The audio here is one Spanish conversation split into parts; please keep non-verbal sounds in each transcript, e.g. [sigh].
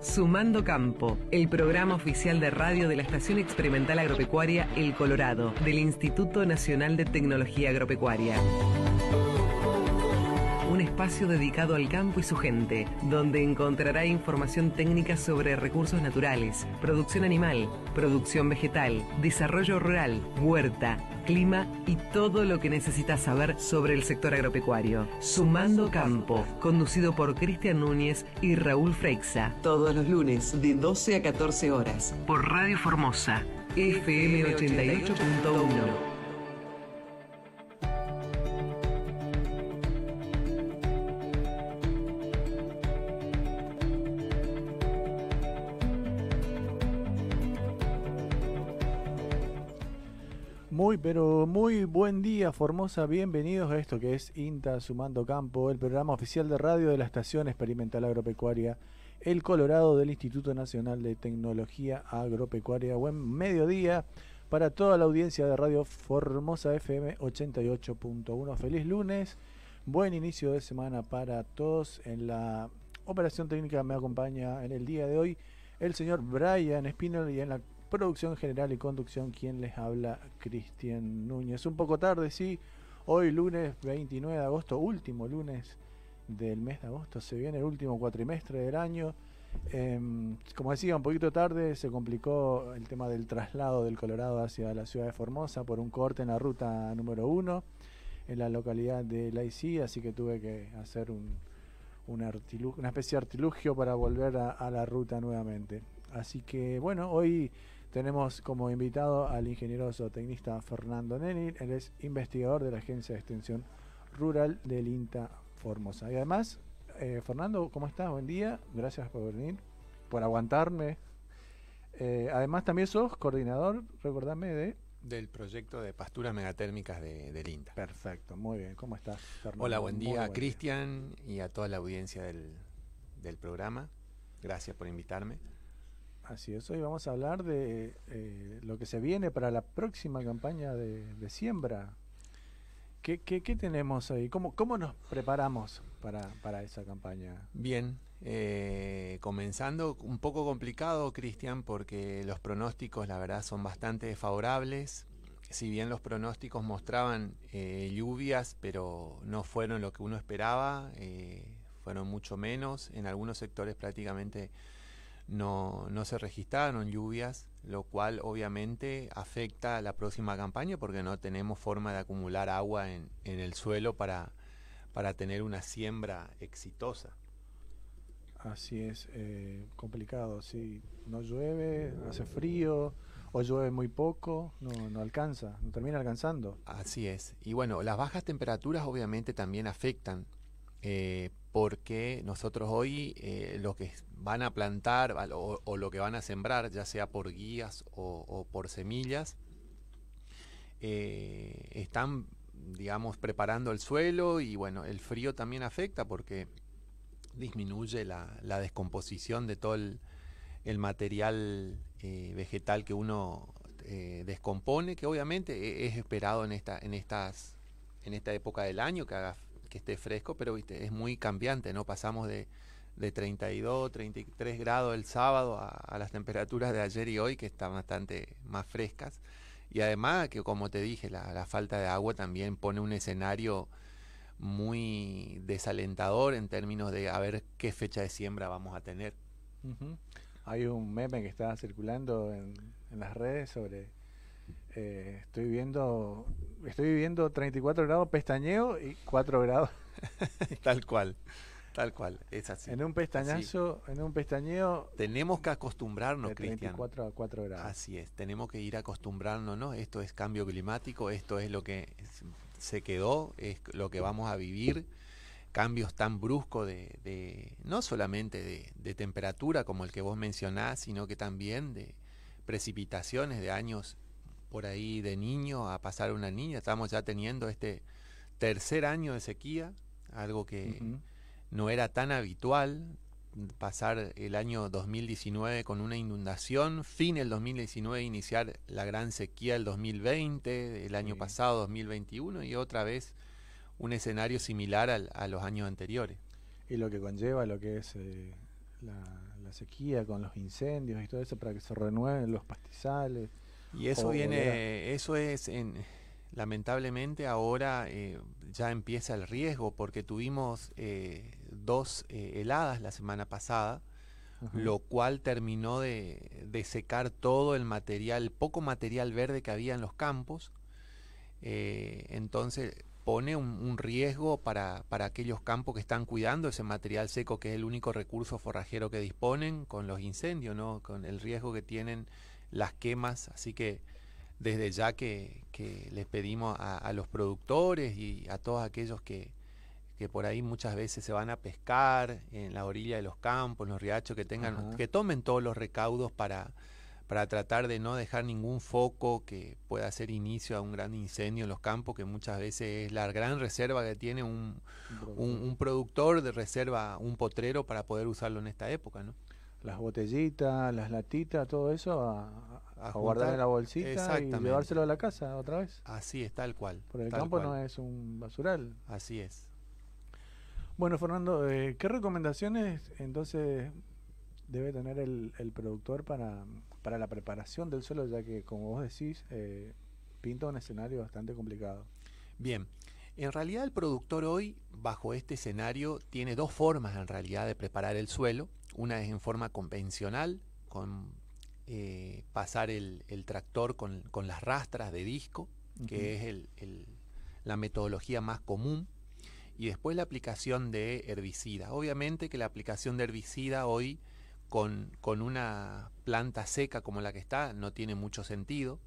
Sumando Campo, el programa oficial de radio de la Estación Experimental Agropecuaria El Colorado, del Instituto Nacional de Tecnología Agropecuaria. Un espacio dedicado al campo y su gente, donde encontrará información técnica sobre recursos naturales, producción animal, producción vegetal, desarrollo rural, huerta, clima y todo lo que necesitas saber sobre el sector agropecuario. Sumando Campo, conducido por Cristian Núñez y Raúl Freixa. Todos los lunes de 12 a 14 horas. Por Radio Formosa, FM 88.1. Pero muy buen día, Formosa. Bienvenidos a esto que es INTA Sumando Campo, el programa oficial de radio de la Estación Experimental Agropecuaria El Colorado del Instituto Nacional de Tecnología Agropecuaria. Buen mediodía para toda la audiencia de Radio Formosa FM 88.1. Feliz lunes, buen inicio de semana para todos. En la operación técnica me acompaña en el día de hoy el señor Brian Spinell y en la Producción general y conducción, quien les habla, Cristian Núñez. Un poco tarde, sí. Hoy lunes 29 de agosto, último lunes del mes de agosto, se viene el último cuatrimestre del año. Em, como decía, un poquito tarde se complicó el tema del traslado del Colorado hacia la ciudad de Formosa por un corte en la ruta número uno en la localidad de Laicí, así que tuve que hacer un, una especie de artilugio para volver a la ruta nuevamente. Así que bueno, hoy tenemos como invitado al ingeniero zootecnista Fernando Neni, él es investigador de la Agencia de Extensión Rural del INTA Formosa. Y además, eh, Fernando, ¿cómo estás? Buen día, gracias por venir, por aguantarme. Eh, además, también sos coordinador, recordame, de... Del proyecto de pasturas megatérmicas de, del INTA. Perfecto, muy bien. ¿Cómo estás, Fernando? Hola, buen día a Cristian y a toda la audiencia del, del programa. Gracias por invitarme. Así es, hoy vamos a hablar de eh, lo que se viene para la próxima campaña de, siembra. ¿Qué, tenemos ahí? ¿Cómo, ¿Cómo nos preparamos para, para esa campaña? Bien, eh, comenzando un poco complicado, Cristian, porque los pronósticos, la verdad, son bastante favorables. Si bien los pronósticos mostraban eh, lluvias, pero no fueron lo que uno esperaba, fueron mucho menos, en algunos sectores prácticamente no, no se registraron lluvias, lo cual obviamente afecta a la próxima campaña porque no tenemos forma de acumular agua en, en el suelo para, para tener una siembra exitosa. Así es, eh, complicado, sí. No llueve, hace frío, o llueve muy poco, no, no alcanza, no termina alcanzando. Así es. Y bueno, las bajas temperaturas obviamente también afectan, eh, porque nosotros hoy eh, lo que van a plantar o, lo que van a sembrar, ya sea por guías o, por semillas, eh, están, digamos, preparando el suelo y bueno, el frío también afecta porque disminuye la, descomposición de todo el, material eh, vegetal que uno descompone, que obviamente es esperado en esta, en estas, en esta época del año que haga que esté fresco, pero ¿viste? es muy cambiante, ¿no? Pasamos de de 32, 33 grados el sábado a, las temperaturas de ayer y hoy que están bastante más frescas. Y además que como te dije, la, falta de agua también pone un escenario muy desalentador en términos de a ver qué fecha de siembra vamos a tener. Hay un meme que está circulando en, las redes sobre eh, estoy viendo estoy viviendo 34 grados pestañeo y 4 grados [laughs] tal cual Tal cual, es así. En un pestañazo, en un pestañeo. Tenemos que acostumbrarnos, Cristian. 34 a 4 grados. Así es, tenemos que ir acostumbrarnos, ¿no? Esto es cambio climático, esto es lo que se quedó, es lo que vamos a vivir. Cambios tan bruscos de, no solamente de, de temperatura como el que vos mencionás, sino que también de precipitaciones de años por ahí de niño a pasar a una niña. Estamos ya teniendo este tercer año de sequía, algo que no era tan habitual pasar el año 2019 con una inundación, fin el 2019 iniciar la gran sequía del 2020, el año pasado 2021 y otra vez un escenario similar al, a los años anteriores. Y lo que conlleva lo que es eh, la, la sequía, con los incendios y todo eso para que se renueven los pastizales. Y eso viene, eso es en, lamentablemente ahora eh, ya empieza el riesgo porque tuvimos eh, dos eh, heladas la semana pasada, lo cual terminó de, secar todo el material, poco material verde que había en los campos. entonces pone un, riesgo para, para, aquellos campos que están cuidando ese material seco que es el único recurso forrajero que disponen con los incendios, ¿no? con el riesgo que tienen las quemas. Así que desde ya que, les pedimos a, los productores y a todos aquellos que, por ahí muchas veces se van a pescar en la orilla de los campos, en los riachos, que tengan, que tomen todos los recaudos para, para tratar de no dejar ningún foco que pueda hacer inicio a un gran incendio en los campos, que muchas veces es la gran reserva que tiene un, un, productor de reserva, un potrero para poder usarlo en esta época, ¿no? Las botellitas, las latitas, todo eso a, a, guardar en la bolsita y llevárselo a la casa otra vez. Así es, tal cual. Porque el campo no es un basural. Así es. Bueno, Fernando, eh, ¿qué recomendaciones entonces debe tener el, productor para, para, la preparación del suelo, ya que, como vos decís, eh, pinta un escenario bastante complicado? Bien, en realidad el productor hoy, bajo este escenario, tiene dos formas en realidad de preparar el suelo. Una es en forma convencional, con eh, pasar el, tractor con, las rastras de disco, que es la metodología más común, y después la aplicación de herbicida. Obviamente que la aplicación de herbicida hoy con, una planta seca como la que está no tiene mucho sentido.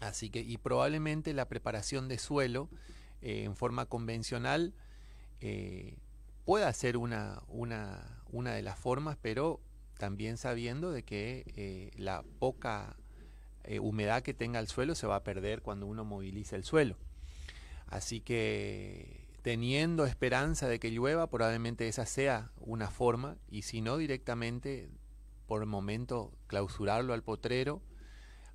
Así que, y probablemente la preparación de suelo eh, en forma convencional eh, pueda ser una, una, una de las formas, pero también sabiendo de que eh, la poca eh, humedad que tenga el suelo se va a perder cuando uno moviliza el suelo. Así que teniendo esperanza de que llueva, probablemente esa sea una forma, y si no, directamente por el momento clausurarlo al potrero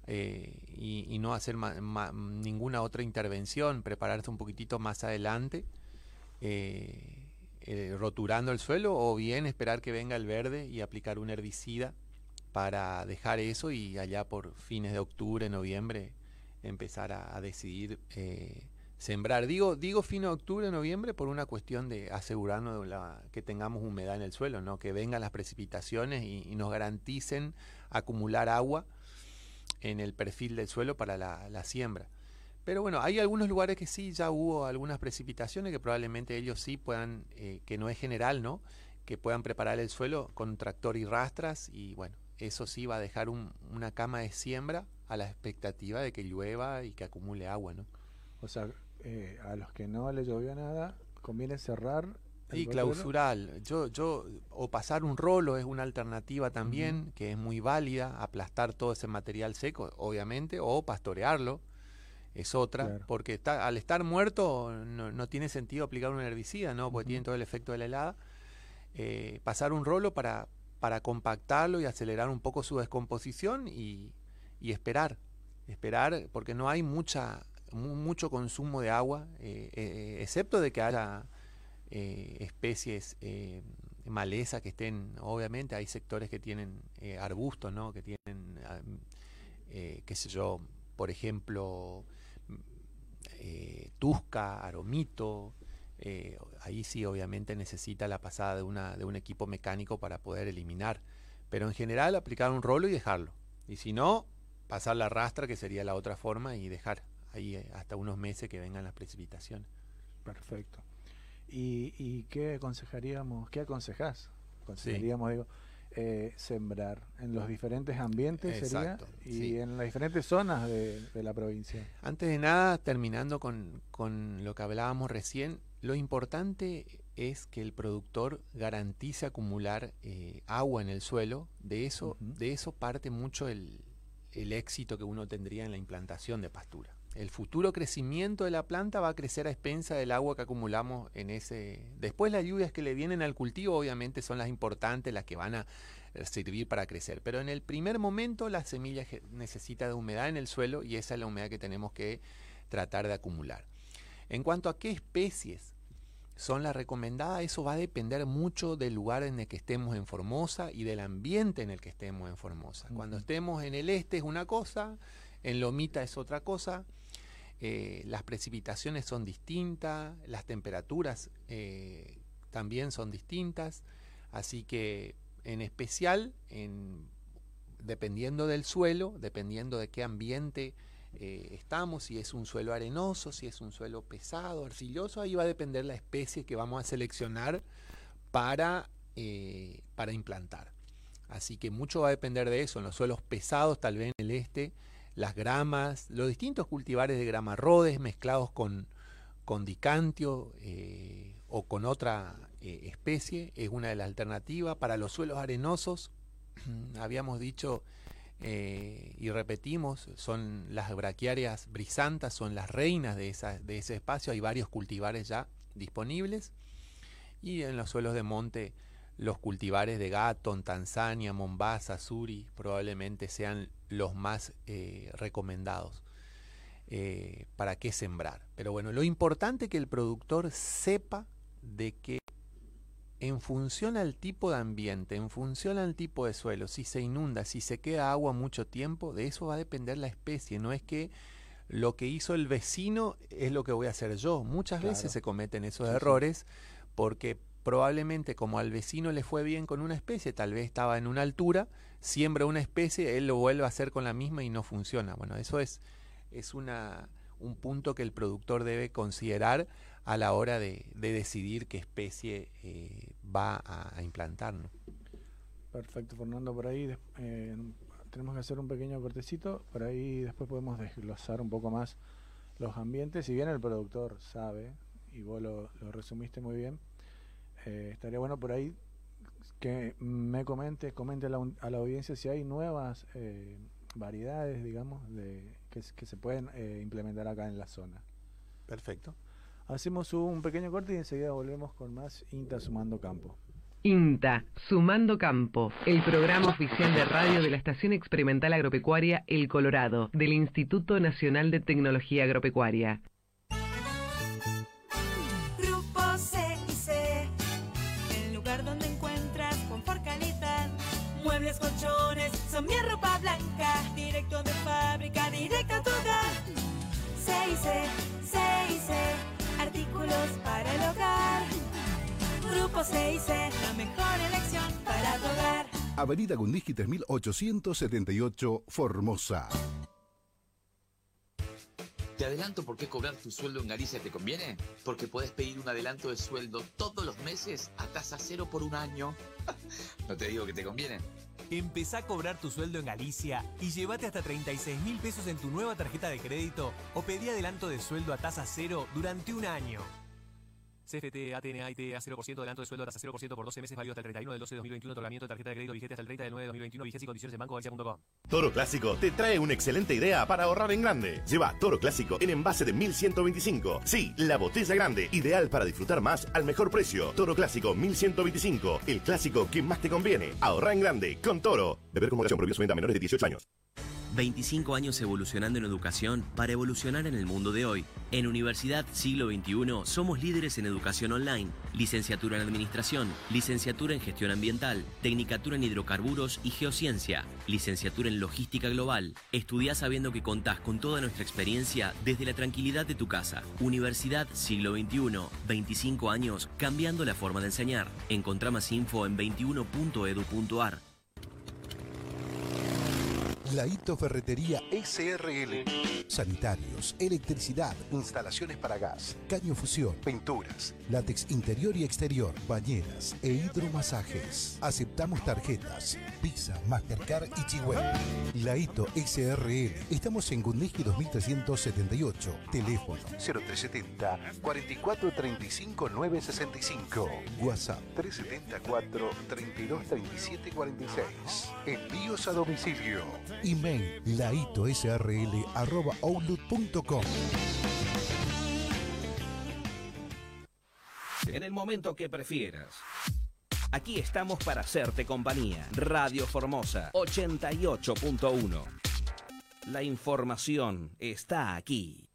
eh, y, no hacer ninguna otra intervención, prepararse un poquitito más adelante. Roturando el suelo o bien esperar que venga el verde y aplicar un herbicida para dejar eso y allá por fines de octubre, noviembre empezar a, decidir eh, sembrar. Digo, digo fin de octubre, noviembre por una cuestión de asegurarnos de la, que tengamos humedad en el suelo, ¿no? que vengan las precipitaciones y, nos garanticen acumular agua en el perfil del suelo para la siembra. Pero bueno, hay algunos lugares que sí ya hubo algunas precipitaciones que probablemente ellos sí puedan, eh, que no es general, ¿no? Que puedan preparar el suelo con tractor y rastras y bueno, eso sí va a dejar una cama de siembra a la expectativa de que llueva y que acumule agua, ¿no? O sea, eh, a los que no le llovió nada, conviene cerrar. Y clausurar. Yo, yo, o pasar un rolo es una alternativa también, que es muy válida, aplastar todo ese material seco, obviamente, o pastorearlo es otra, porque está, al estar muerto no, tiene sentido aplicar un herbicida, ¿no? Porque tiene todo el efecto de la helada. Eh, pasar un rolo para, para compactarlo y acelerar un poco su descomposición y, esperar, esperar, porque no hay mucha, mucho consumo de agua, eh, eh, excepto de que haya especies maleza que estén, obviamente hay sectores que tienen arbustos, ¿no? Que tienen, qué sé yo, por ejemplo, eh, Tusca, Aromito. Eh, ahí sí obviamente necesita la pasada de, una, de un equipo mecánico para poder eliminar. Pero en general aplicar un rolo y dejarlo. Y si no, pasar la rastra, que sería la otra forma, y dejar ahí eh, hasta unos meses que vengan las precipitaciones. Perfecto. ¿Y, y qué aconsejaríamos, qué aconsejás? Aconsejaríamos, digo, eh, sembrar en los diferentes ambientes sería, y en las diferentes zonas de, la provincia. Antes de nada, terminando con, con, lo que hablábamos recién, lo importante es que el productor garantice acumular eh, agua en el suelo. De eso, de eso parte mucho el, el éxito que uno tendría en la implantación de pastura. El futuro crecimiento de la planta va a crecer a expensa del agua que acumulamos en ese... Después las lluvias que le vienen al cultivo obviamente son las importantes, las que van a eh, servir para crecer. Pero en el primer momento la semilla necesita de humedad en el suelo y esa es la humedad que tenemos que tratar de acumular. En cuanto a qué especies son las recomendadas. Eso va a depender mucho del lugar en el que estemos en Formosa y del ambiente en el que estemos en Formosa. Cuando estemos en el este es una cosa, en Lomita es otra cosa. Eh, las precipitaciones son distintas, las temperaturas eh, también son distintas, así que en especial, dependiendo del suelo, dependiendo de qué ambiente eh, estamos, si es un suelo arenoso, si es un suelo pesado, arcilloso, ahí va a depender la especie que vamos a seleccionar para, para implantar. Así que mucho va a depender de eso. En los suelos pesados, tal vez en el este, las gramas, los distintos cultivares de gramarrodes mezclados con, con dicantio eh, o con otra eh, especie es una de las alternativas. Para los suelos arenosos, [clears throat] habíamos dicho eh, y repetimos, son las braquiarias brisantas, son las reinas de, esa, de ese espacio, hay varios cultivares ya disponibles. Y en los suelos de monte, los cultivares de Gatton, Tanzania, Mombasa, Suri, probablemente sean los más eh, recomendados eh, para qué sembrar. Pero bueno, lo importante es que el productor sepa de que en función al tipo de ambiente, en función al tipo de suelo, si se inunda, si se queda agua mucho tiempo, de eso va a depender la especie. No es que lo que hizo el vecino es lo que voy a hacer yo. Muchas veces se cometen esos errores porque probablemente como al vecino le fue bien con una especie, tal vez estaba en una altura, siembra una especie, él lo vuelve a hacer con la misma y no funciona. Bueno, eso es, es una, un punto que el productor debe considerar a la hora de, decidir qué especie eh, va a, implantar. Perfecto, Fernando, por ahí eh, tenemos que hacer un pequeño cortecito, por ahí después podemos desglosar un poco más los ambientes, si bien el productor sabe, y vos lo resumiste muy bien, eh, estaría bueno por ahí que me comente, comente a la, audiencia si hay nuevas eh, variedades, digamos, de, que, se pueden eh, implementar acá en la zona. Perfecto. Hacemos un pequeño corte y enseguida volvemos con más INTA Sumando Campo. INTA, Sumando Campo, el programa oficial de radio de la Estación Experimental Agropecuaria El Colorado, del Instituto Nacional de Tecnología Agropecuaria. Mi ropa blanca, directo de fábrica, directo a tu hogar. 6C, 6C, artículos para el hogar. Grupo 6C, la mejor elección para tu hogar. Avenida Gundisky 3878, Formosa. Te adelanto por qué cobrar tu sueldo en Galicia te conviene. Porque puedes pedir un adelanto de sueldo todos los meses a tasa cero por un año. [laughs] no te digo que te conviene. Empezá a cobrar tu sueldo en Galicia y llévate hasta 36 mil pesos en tu nueva tarjeta de crédito o pedí adelanto de sueldo a tasa cero durante un año. CFT, ATNA, IT, a 0% adelanto de sueldo tasa 0% por 12 meses válido hasta el 31 del 12 de 2021. Otorgamiento de tarjeta de crédito vigente hasta el 30 del 9 de 2021. Vigencia y condiciones en bancogalicia.com. Toro Clásico te trae una excelente idea para ahorrar en grande. Lleva Toro Clásico en envase de 1125. Sí, la botella grande, ideal para disfrutar más al mejor precio. Toro Clásico 1125. El clásico que más te conviene. Ahorrar en grande con Toro. Beber con moderación prohibido su venta a menores de 18 años. 25 años evolucionando en educación para evolucionar en el mundo de hoy. En Universidad Siglo XXI somos líderes en educación online, licenciatura en administración, licenciatura en gestión ambiental, tecnicatura en hidrocarburos y geociencia, licenciatura en logística global. Estudia sabiendo que contás con toda nuestra experiencia desde la tranquilidad de tu casa. Universidad Siglo XXI, 25 años cambiando la forma de enseñar. Encontrá más info en 21.edu.ar. Laito Ferretería SRL. Sanitarios, electricidad, instalaciones para gas, caño fusión, pinturas, látex interior y exterior, bañeras e hidromasajes. Aceptamos tarjetas, Visa, Mastercard y Chihuahua. Laito SRL. Estamos en Gundiski 2378. Teléfono 0370 4435 965. WhatsApp 374 3237 46. Envíos a domicilio. Email laitosrl.outlook.com. En el momento que prefieras. Aquí estamos para hacerte compañía. Radio Formosa 88.1. La información está aquí.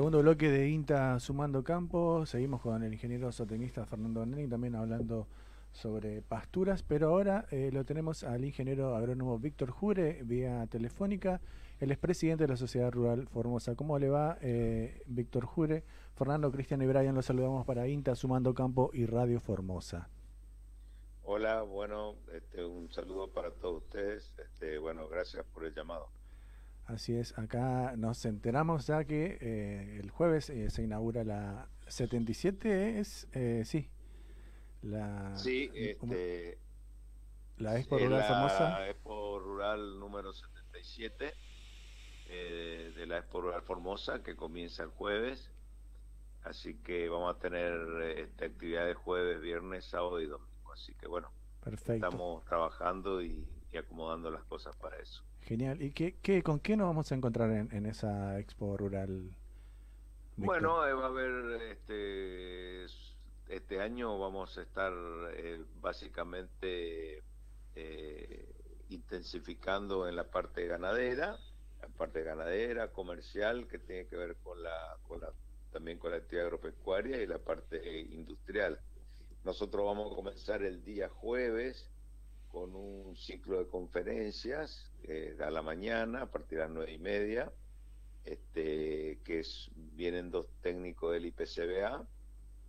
Segundo bloque de INTA Sumando Campo. Seguimos con el ingeniero zootecnista Fernando Neni también hablando sobre pasturas, pero ahora eh, lo tenemos al ingeniero agrónomo Víctor Jure vía telefónica. Él es presidente de la Sociedad Rural Formosa. ¿Cómo le va, eh, Víctor Jure? Fernando, Cristian y Brian los saludamos para INTA Sumando Campo y Radio Formosa. Hola, bueno, este, un saludo para todos ustedes. Este, bueno, gracias por el llamado. Así es, acá nos enteramos ya que eh, el jueves eh, se inaugura la 77, es, eh, sí, la, sí, este, la Expo Rural Formosa. La Expo Rural número 77 de la Expo Rural Formosa que comienza el jueves. Así que vamos a tener esta actividad de jueves, viernes, sábado y domingo. Así que bueno, estamos trabajando y acomodando las cosas para eso. Genial. ¿Y qué, qué, con qué nos vamos a encontrar en, esa expo rural? Bueno, eh, va a haber este, este año vamos a estar eh, básicamente eh, intensificando en la parte ganadera, la parte ganadera, comercial, que tiene que ver con la, con la también con la actividad agropecuaria y la parte industrial. Nosotros vamos a comenzar el día jueves con un ciclo de conferencias eh, a la mañana, a partir de las nueve y media, este, que es, vienen dos técnicos del IPCBA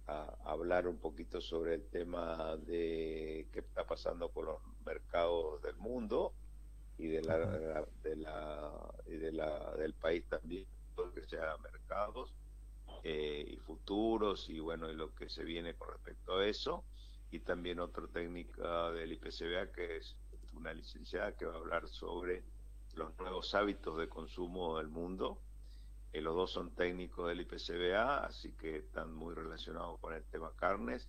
a, hablar un poquito sobre el tema de qué está pasando con los mercados del mundo y de la, de la, y de la del país también, todo que sea mercados eh, y futuros y bueno, y lo que se viene con respecto a eso y también otro técnica del IPCBA que es una licenciada que va a hablar sobre los nuevos hábitos de consumo del mundo. Eh, los dos son técnicos del IPCBA, así que están muy relacionados con el tema carnes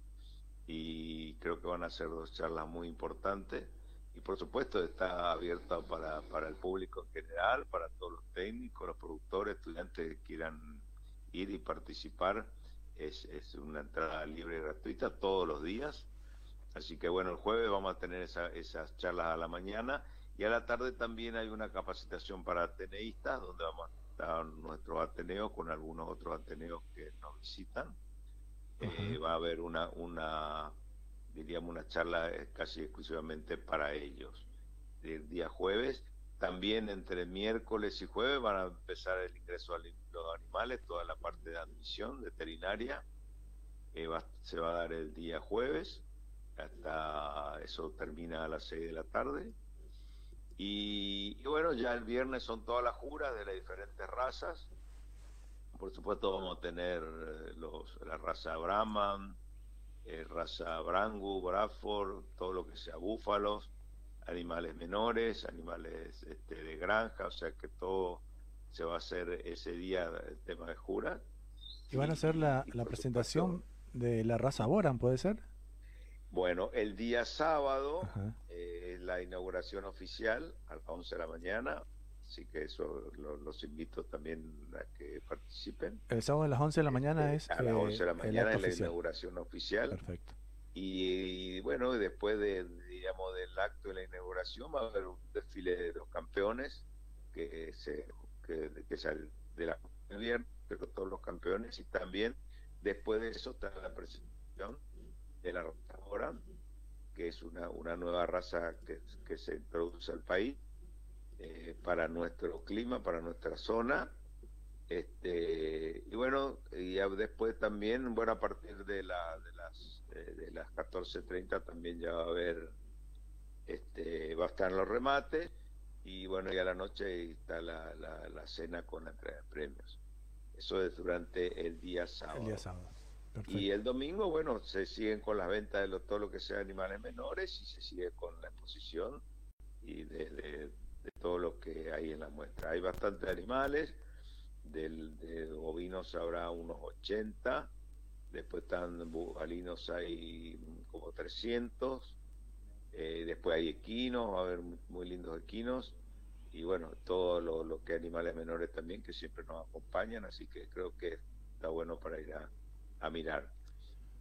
y creo que van a ser dos charlas muy importantes. Y por supuesto está abierta para, para el público en general, para todos los técnicos, los productores, estudiantes que quieran ir y participar. Es, es una entrada libre y gratuita todos los días Así que bueno, el jueves vamos a tener esas charlas a la mañana y a la tarde también hay una capacitación para ateneístas donde vamos a estar nuestros ateneos con algunos otros ateneos que nos visitan. Eh, va a haber una, una, diríamos, una charla eh, casi exclusivamente para ellos. El día jueves, también entre miércoles y jueves van a empezar el ingreso a los animales, toda la parte de admisión veterinaria. Eh, se va a dar el día jueves hasta eso termina a las 6 de la tarde. Y, bueno, ya el viernes son todas las juras de las diferentes razas. Por supuesto vamos a tener eh, los, la raza Brahman, eh, raza Brangu, Bradford, todo lo que sea búfalos, animales menores, animales este, de granja, o sea que todo se va a hacer ese día el tema de juras. ¿Y van a hacer la, la presentación de la raza Boran, puede ser? Bueno, el día sábado eh, la inauguración oficial a las 11 de la mañana, así que eso los invito también a que participen. El sábado a las 11 de la mañana es... A las 11 de la mañana es la inauguración oficial. Perfecto. Y, bueno, después de, digamos, del acto de la inauguración va a haber un desfile de los campeones que se que, que sale de la viernes, pero todos los campeones y también después de eso está la presentación de la rotadora, que es una, una nueva raza que, que se introduce al país eh, para nuestro clima, para nuestra zona. Este, y bueno, y después también, bueno, a partir de, la, de las, eh, de las 14.30 también ya va a haber, este, va a estar en los remates y bueno, y a la noche está la, la, la cena con la entrega de premios. Eso es durante el día sábado. El día sábado. Y el domingo, bueno, se siguen con las ventas de todo lo que sea animales menores y se sigue con la exposición y de, todo lo que hay en la muestra. Hay bastantes animales, del, de bovinos habrá unos 80, después están bubalinos hay como 300, eh, después hay equinos, va a haber muy, lindos equinos y bueno, todo lo, lo que animales menores también que siempre nos acompañan, así que creo que está bueno para ir a a mirar.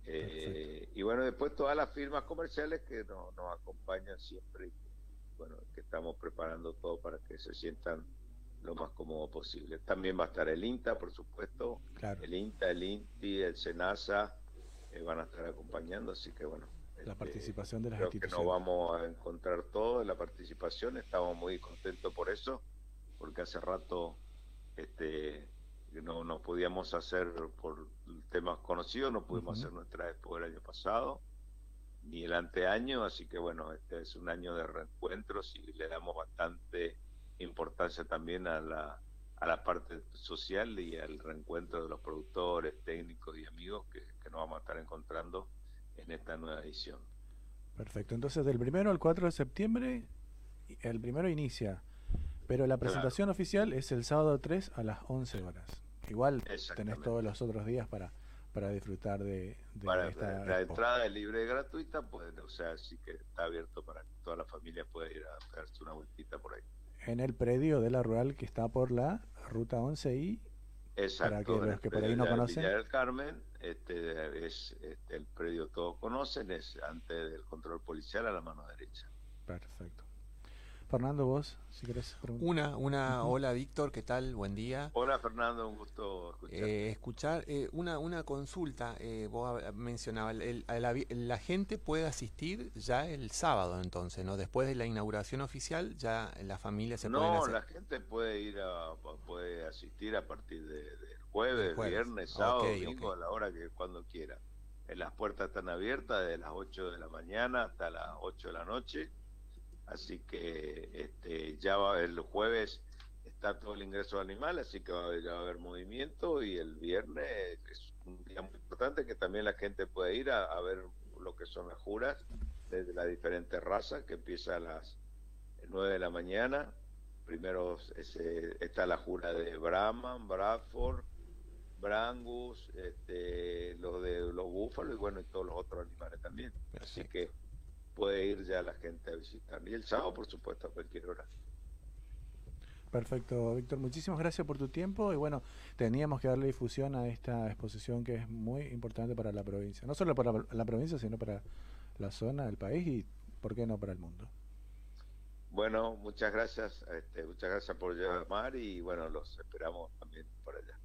Eh, y bueno, después todas las firmas comerciales que nos, acompañan siempre y bueno, que estamos preparando todo para que se sientan lo más cómodo posible. También va a estar el INTA, por supuesto, el INTA, el INTI, el SENASA, eh, van a estar acompañando, así que bueno. La este, participación de las creo instituciones. que nos vamos a encontrar todo en la participación, estamos muy contentos por eso, porque hace rato este no nos podíamos hacer por temas conocidos, no pudimos hacer nuestra expo el año pasado, ni el anteaño, así que bueno, este es un año de reencuentros y le damos bastante importancia también a la, a la parte social y al reencuentro de los productores, técnicos y amigos que, nos vamos a estar encontrando en esta nueva edición. Perfecto, entonces del primero al 4 de septiembre, el primero inicia, pero la presentación oficial es el sábado 3 a las 11 horas. Igual tenés todos los otros días para para disfrutar de, esta la, entrada es libre y gratuita pues o sea sí que está abierto para que toda la familia pueda ir a darse una vueltita por ahí en el predio de la rural que está por la ruta 11 y Exacto, para que los que por ahí no conocen. Villa del Carmen, este es este, el predio todos conocen, es antes del control policial a la mano derecha. Perfecto. Fernando, vos, si querés preguntar. Una, una, hola Víctor, ¿qué tal? Buen día. Hola Fernando, un gusto escuchar. Eh, escuchar eh, una, una consulta, eh, vos mencionabas, la, gente puede asistir ya el sábado entonces, ¿no? Después de la inauguración oficial, ya la familia se puede No, la gente puede ir a, puede asistir a partir del de jueves, viernes, sábado, domingo, a la hora que cuando quiera. Las puertas están abiertas desde las 8 de la mañana hasta las 8 de la noche así que este, ya va, el jueves está todo el ingreso de animales, así que va, a haber movimiento y el viernes es un día muy importante que también la gente puede ir a, ver lo que son las juras desde las diferentes razas, que empieza a las 9 de la mañana. Primero está la jura de Brahman, Bradford, Brangus, este, los de los búfalos y bueno, y todos los otros animales también. Así que puede ir ya la gente a visitar. Y el sábado, por supuesto, a cualquier hora. Perfecto, Víctor. Muchísimas gracias por tu tiempo. Y bueno, teníamos que darle difusión a esta exposición que es muy importante para la provincia. No solo para la provincia, sino para la zona, el país y, ¿por qué no, para el mundo? Bueno, muchas gracias. Este, muchas gracias por llamar y bueno, los esperamos también por allá.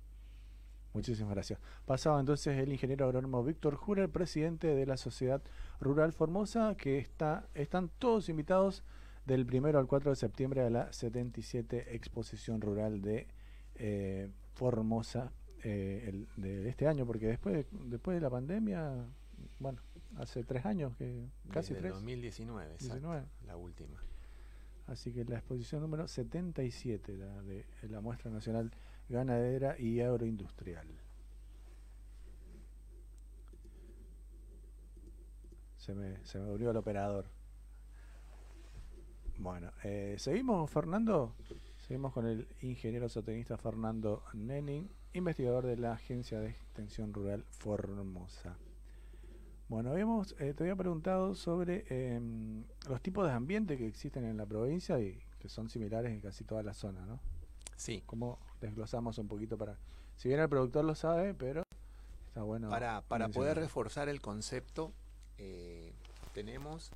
Muchísimas gracias. Pasaba entonces el ingeniero agrónomo Víctor Jura, presidente de la Sociedad Rural Formosa, que está, están todos invitados del primero al 4 de septiembre a la 77 Exposición Rural de eh, Formosa eh, de este año, porque después, después de la pandemia, bueno, hace tres años, que casi Desde tres. 2019, la última. Así que la exposición número 77 la de la muestra nacional ganadera y agroindustrial. Se me, se me volvió el operador. Bueno, eh, seguimos, Fernando. Seguimos con el ingeniero zootecnista Fernando Nenning, investigador de la Agencia de Extensión Rural Formosa. Bueno, habíamos, eh, te había preguntado sobre em, los tipos de ambiente que existen en la provincia y que son similares en casi toda la zona, ¿no? Sí. ¿Cómo desglosamos un poquito para... Si bien el productor lo sabe, pero está bueno. Para, para poder reforzar el concepto, eh, tenemos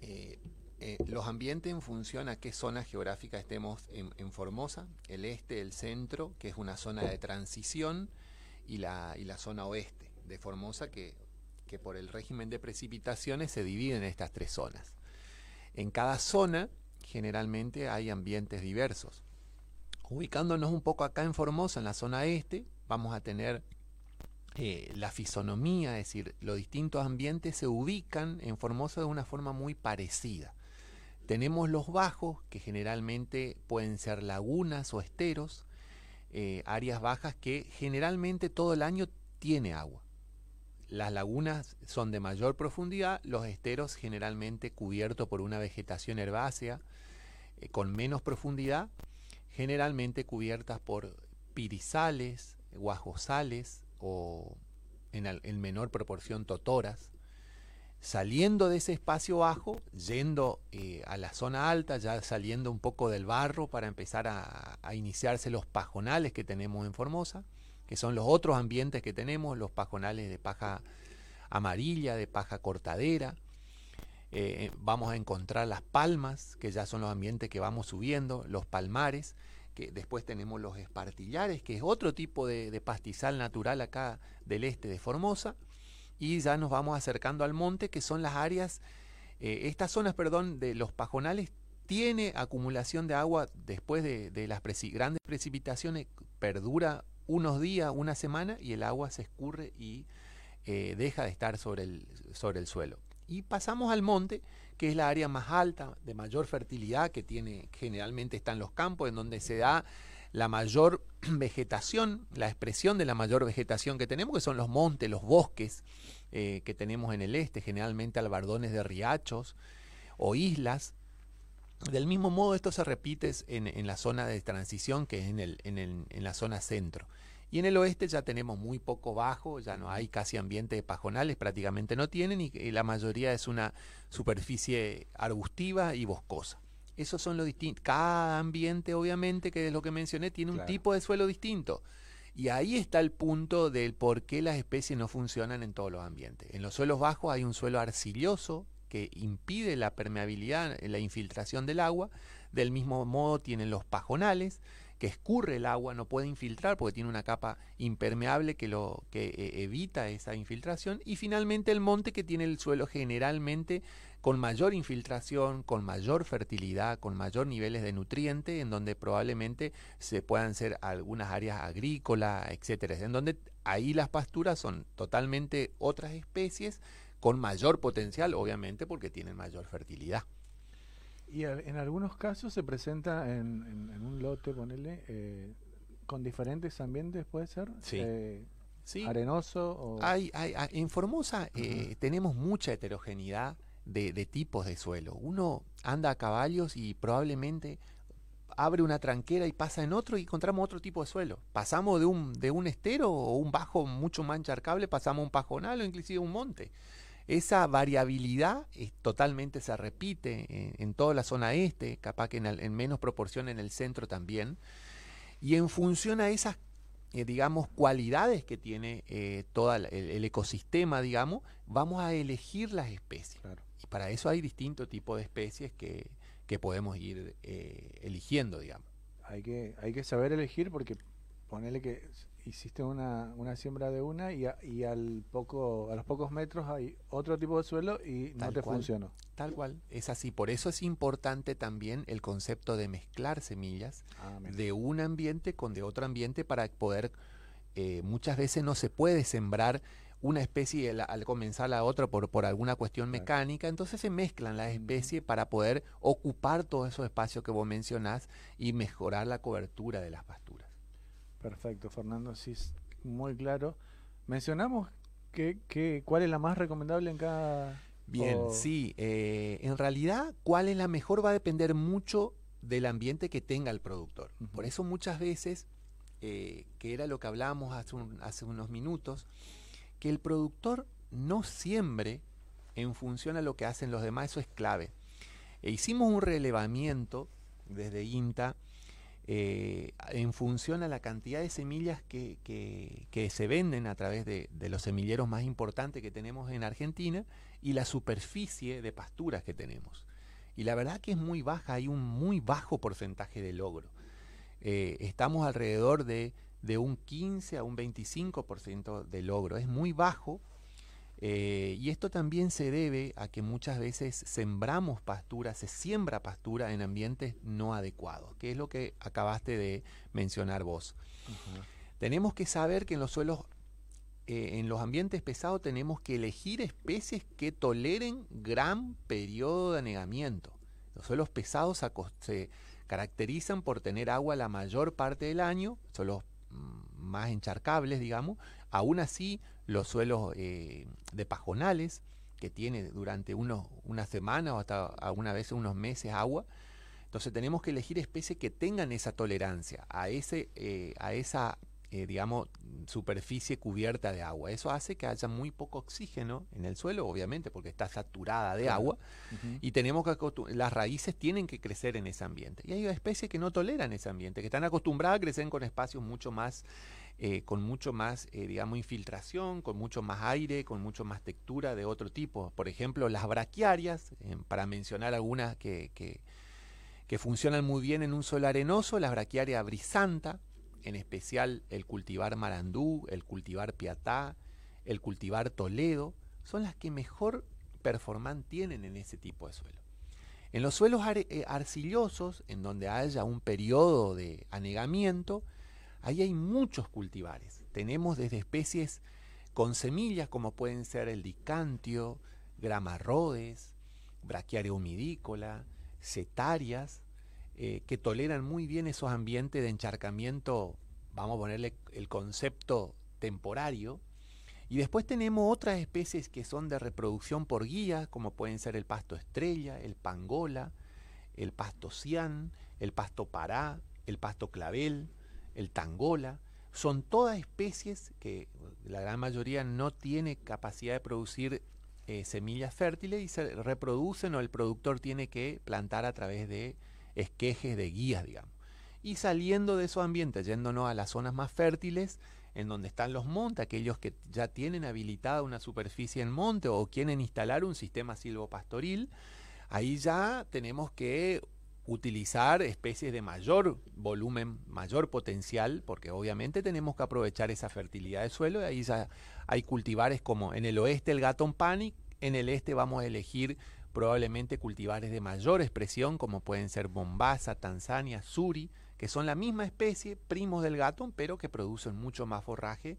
eh, eh, los ambientes en función a qué zona geográfica estemos en, Formosa, el este, el centro, que es una zona de transición, y la, y la zona oeste de Formosa, que, que por el régimen de precipitaciones se divide en estas tres zonas. En cada zona generalmente hay ambientes diversos. Ubicándonos un poco acá en Formosa, en la zona este, vamos a tener eh, la fisonomía, es decir, los distintos ambientes se ubican en Formosa de una forma muy parecida. Tenemos los bajos, que generalmente pueden ser lagunas o esteros, eh, áreas bajas que generalmente todo el año tiene agua. Las lagunas son de mayor profundidad, los esteros generalmente cubiertos por una vegetación herbácea eh, con menos profundidad generalmente cubiertas por pirizales, guajosales o en, menor proporción totoras. Saliendo de ese espacio bajo, yendo eh, a la zona alta, ya saliendo un poco del barro para empezar a, iniciarse los pajonales que tenemos en Formosa, que son los otros ambientes que tenemos, los pajonales de paja amarilla, de paja cortadera. Eh, vamos a encontrar las palmas, que ya son los ambientes que vamos subiendo, los palmares, después tenemos los espartillares, que es otro tipo de, pastizal natural acá del este de Formosa, y ya nos vamos acercando al monte, que son las áreas, eh, estas zonas, perdón, de los pajonales tiene acumulación de agua después de, las grandes precipitaciones, perdura unos días, una semana, y el agua se escurre y eh, deja de estar sobre el, sobre el suelo. Y pasamos al monte, que es la área más alta, de mayor fertilidad, que tiene, generalmente está en los campos, en donde se da la mayor [clears throat] vegetación, la expresión de la mayor vegetación que tenemos, que son los montes, los bosques eh, que tenemos en el este, generalmente albardones de riachos o islas. Del mismo modo, esto se repite en, en la zona de transición, que es en, el, en, el, en la zona centro. Y en el oeste ya tenemos muy poco bajo, ya no hay casi ambiente de pajonales, prácticamente no tienen, y, y la mayoría es una superficie arbustiva y boscosa. Esos son los distintos. Cada ambiente, obviamente, que es lo que mencioné, tiene un tipo de suelo distinto. Y ahí está el punto del por qué las especies no funcionan en todos los ambientes. En los suelos bajos hay un suelo arcilloso que impide la permeabilidad, la infiltración del agua. Del mismo modo tienen los pajonales, que escurre el agua, no puede infiltrar porque tiene una capa impermeable que, lo, que eh, evita esa infiltración. Y finalmente el monte que tiene el suelo generalmente con mayor infiltración, con mayor fertilidad, con mayor niveles de nutriente, en donde probablemente se puedan ser algunas áreas agrícolas, etcétera, en donde ahí las pasturas son totalmente otras especies con mayor potencial, obviamente, porque tienen mayor fertilidad. Y al- en algunos casos se presenta en, en- en un lote, ponele, eh, con diferentes ambientes, ¿puede ser? Sí. Eh, Sí. Arenoso o... Hay, hay- hay- en Formosa eh, tenemos mucha heterogeneidad de, de tipos de suelo. Uno anda a caballos y probablemente abre una tranquera y pasa en otro y encontramos otro tipo de suelo. Pasamos de un, de un estero o un bajo mucho más encharcable, pasamos a un pajonal o inclusive un monte. Esa variabilidad eh, totalmente se repite en, en toda la zona este, capaz que en, menos proporción en el centro también. Y en función a esas eh, digamos, cualidades que tiene eh, todo el, el ecosistema, digamos, vamos a elegir las especies. Claro. Y para eso hay distintos tipos de especies que, que podemos ir eh, eligiendo, digamos. Hay que, hay que saber elegir porque ponele que hiciste una, una siembra de una y, a, y al poco, a los pocos metros hay otro tipo de suelo y no te cual. funcionó. Tal cual, es así. Por eso es importante también el concepto de mezclar semillas Ah, de un ambiente con de otro ambiente para poder, eh, muchas veces no se puede sembrar una especie al, al comenzar la otra por, por alguna cuestión mecánica, entonces se mezclan las especies para poder ocupar todos esos espacios que vos mencionás y mejorar la cobertura de las pasturas. Perfecto, Fernando, sí, es muy claro. Mencionamos que, que, cuál es la más recomendable en cada... Bien, o- sí, eh, en realidad cuál es la mejor va a depender mucho del ambiente que tenga el productor. Por eso muchas veces, eh, que era lo que hablábamos hace, un- hace unos minutos, que el productor no siembre en función a lo que hacen los demás, eso es clave. E hicimos un relevamiento desde INTA eh, en función a la cantidad de semillas que, se venden a través de, de los semilleros más importantes que tenemos en Argentina y la superficie de pasturas que tenemos. Y la verdad que es muy baja, hay un muy bajo porcentaje de logro. Eh, estamos alrededor de, de un 15 a un 25% de logro, es muy bajo. Eh, y esto también se debe a que muchas veces sembramos pastura, se siembra pastura en ambientes no adecuados, que es lo que acabaste de mencionar vos. Tenemos que saber que en los suelos, eh, en los ambientes pesados, tenemos que elegir especies que toleren gran periodo de anegamiento. Los suelos pesados se caracterizan por tener agua la mayor parte del año, son los mm, más encharcables, digamos. Aún así, los suelos eh, de pajonales, que tiene durante unos, una semana o hasta alguna vez unos meses agua, entonces tenemos que elegir especies que tengan esa tolerancia a, ese, eh, a esa, eh, digamos, superficie cubierta de agua. Eso hace que haya muy poco oxígeno en el suelo, obviamente, porque está saturada de agua. Y tenemos que las raíces tienen que crecer en ese ambiente. Y hay especies que no toleran ese ambiente, que están acostumbradas a crecer con espacios mucho más, eh, con mucho más, eh, digamos, infiltración, con mucho más aire, con mucho más textura de otro tipo. Por ejemplo, las braquiarias, eh, para mencionar algunas que, que- funcionan muy bien en un suelo arenoso, la braquiaria brisanta, en especial el cultivar marandú, el cultivar piatá, el cultivar toledo, son las que mejor performance tienen en ese tipo de suelo. En los suelos eh, arcillosos, en donde haya un periodo de anegamiento, ahí hay muchos cultivares. Tenemos desde especies con semillas como pueden ser el dicantio, gramarrodes, braquiaria humidícola, cetarias, eh, que toleran muy bien esos ambientes de encharcamiento, vamos a ponerle el concepto temporario. Y después tenemos otras especies que son de reproducción por guía, como pueden ser el pasto estrella, el pangola, el pasto cian, el pasto pará, el pasto clavel, el tangola. Son todas especies que la gran mayoría no tiene capacidad de producir eh, semillas fértiles y se reproducen o el productor tiene que plantar a través de esquejes de guías, digamos. Y saliendo de esos ambientes, yéndonos a las zonas más fértiles, en donde están los montes, aquellos que ya tienen habilitada una superficie en monte o quieren instalar un sistema silvopastoril, ahí ya tenemos que utilizar especies de mayor volumen, mayor potencial, porque obviamente tenemos que aprovechar esa fertilidad del suelo. Y ahí ya hay cultivares como en el oeste el gatón panic, en el este vamos a elegir probablemente cultivares de mayor expresión, como pueden ser Bombasa, Tanzania, Suri, que son la misma especie, primos del gatón, pero que producen mucho más forraje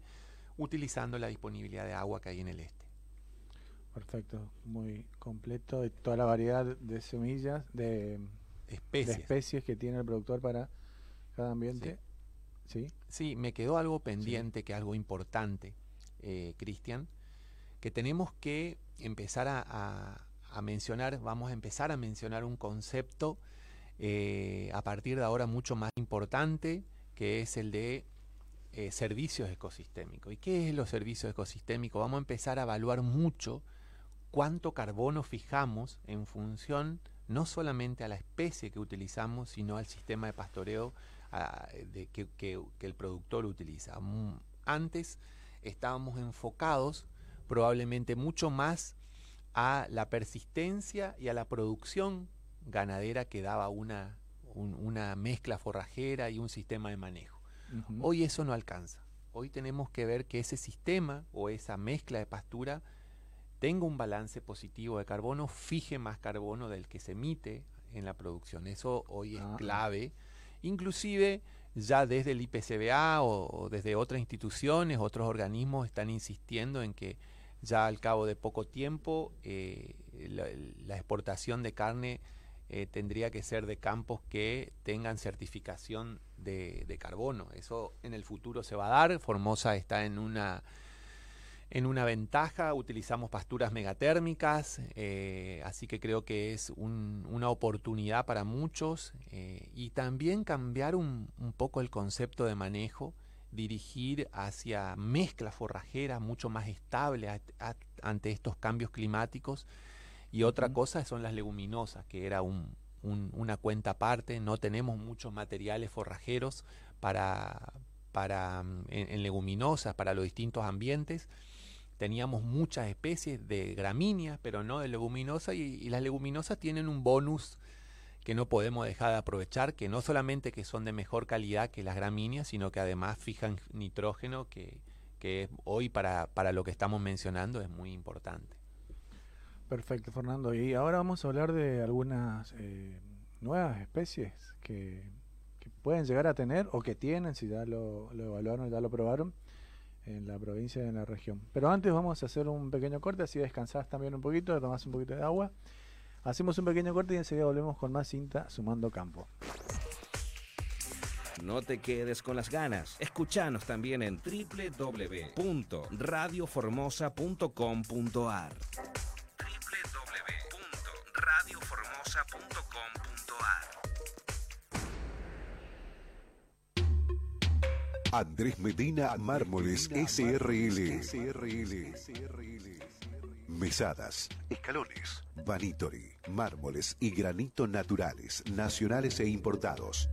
utilizando la disponibilidad de agua que hay en el este. Perfecto, muy completo. Toda la variedad de semillas, de especies, especies que tiene el productor para cada ambiente. Sí, sí, me quedó algo pendiente, que algo importante, eh, Cristian, que tenemos que empezar a, mencionar, vamos a empezar a mencionar un concepto eh, a partir de ahora mucho más importante, que es el de eh, servicios ecosistémicos. ¿Y qué es los servicios ecosistémicos? Vamos a empezar a evaluar mucho cuánto carbono fijamos en función no solamente a la especie que utilizamos, sino al sistema de pastoreo de, que, el productor utiliza. Mm, antes estábamos enfocados probablemente mucho más a la persistencia y a la producción ganadera que daba una, una mezcla forrajera y un sistema de manejo. Hoy eso no alcanza. Hoy tenemos que ver que ese sistema o esa mezcla de pastura tenga un balance positivo de carbono, fije más carbono del que se emite en la producción. Eso hoy es ah. clave. Inclusive ya desde el IPCBA o, desde otras instituciones, otros organismos están insistiendo en que ya al cabo de poco tiempo eh, la, exportación de carne eh, tendría que ser de campos que tengan certificación de, de, carbono. Eso en el futuro se va a dar. Formosa está en una en una ventaja, utilizamos pasturas megatérmicas, eh, así que creo que es una oportunidad para muchos eh, y también cambiar un, poco el concepto de manejo, dirigir hacia mezclas forrajeras mucho más estables ante estos cambios climáticos. Y otra cosa son las leguminosas, que era una cuenta aparte, no tenemos muchos materiales forrajeros para, para en leguminosas, para los distintos ambientes teníamos muchas especies de gramíneas, pero no de leguminosas, y, las leguminosas tienen un bonus que no podemos dejar de aprovechar, que no solamente que son de mejor calidad que las gramíneas, sino que además fijan nitrógeno, que, que hoy para, para lo que estamos mencionando es muy importante. Perfecto, Fernando. Y ahora vamos a hablar de algunas eh, nuevas especies que, pueden llegar a tener o que tienen, si ya lo, lo evaluaron, ya lo probaron, en la provincia y en la región. Pero antes vamos a hacer un pequeño corte, así descansás también un poquito, tomás un poquito de agua. Hacemos un pequeño corte y enseguida volvemos con más cinta sumando campo. No te quedes con las ganas. Escuchanos también en www.radioformosa.com.ar. Andrés Medina Mármoles SRL. Mesadas, escalones, vanitori, mármoles y granito naturales, nacionales e importados.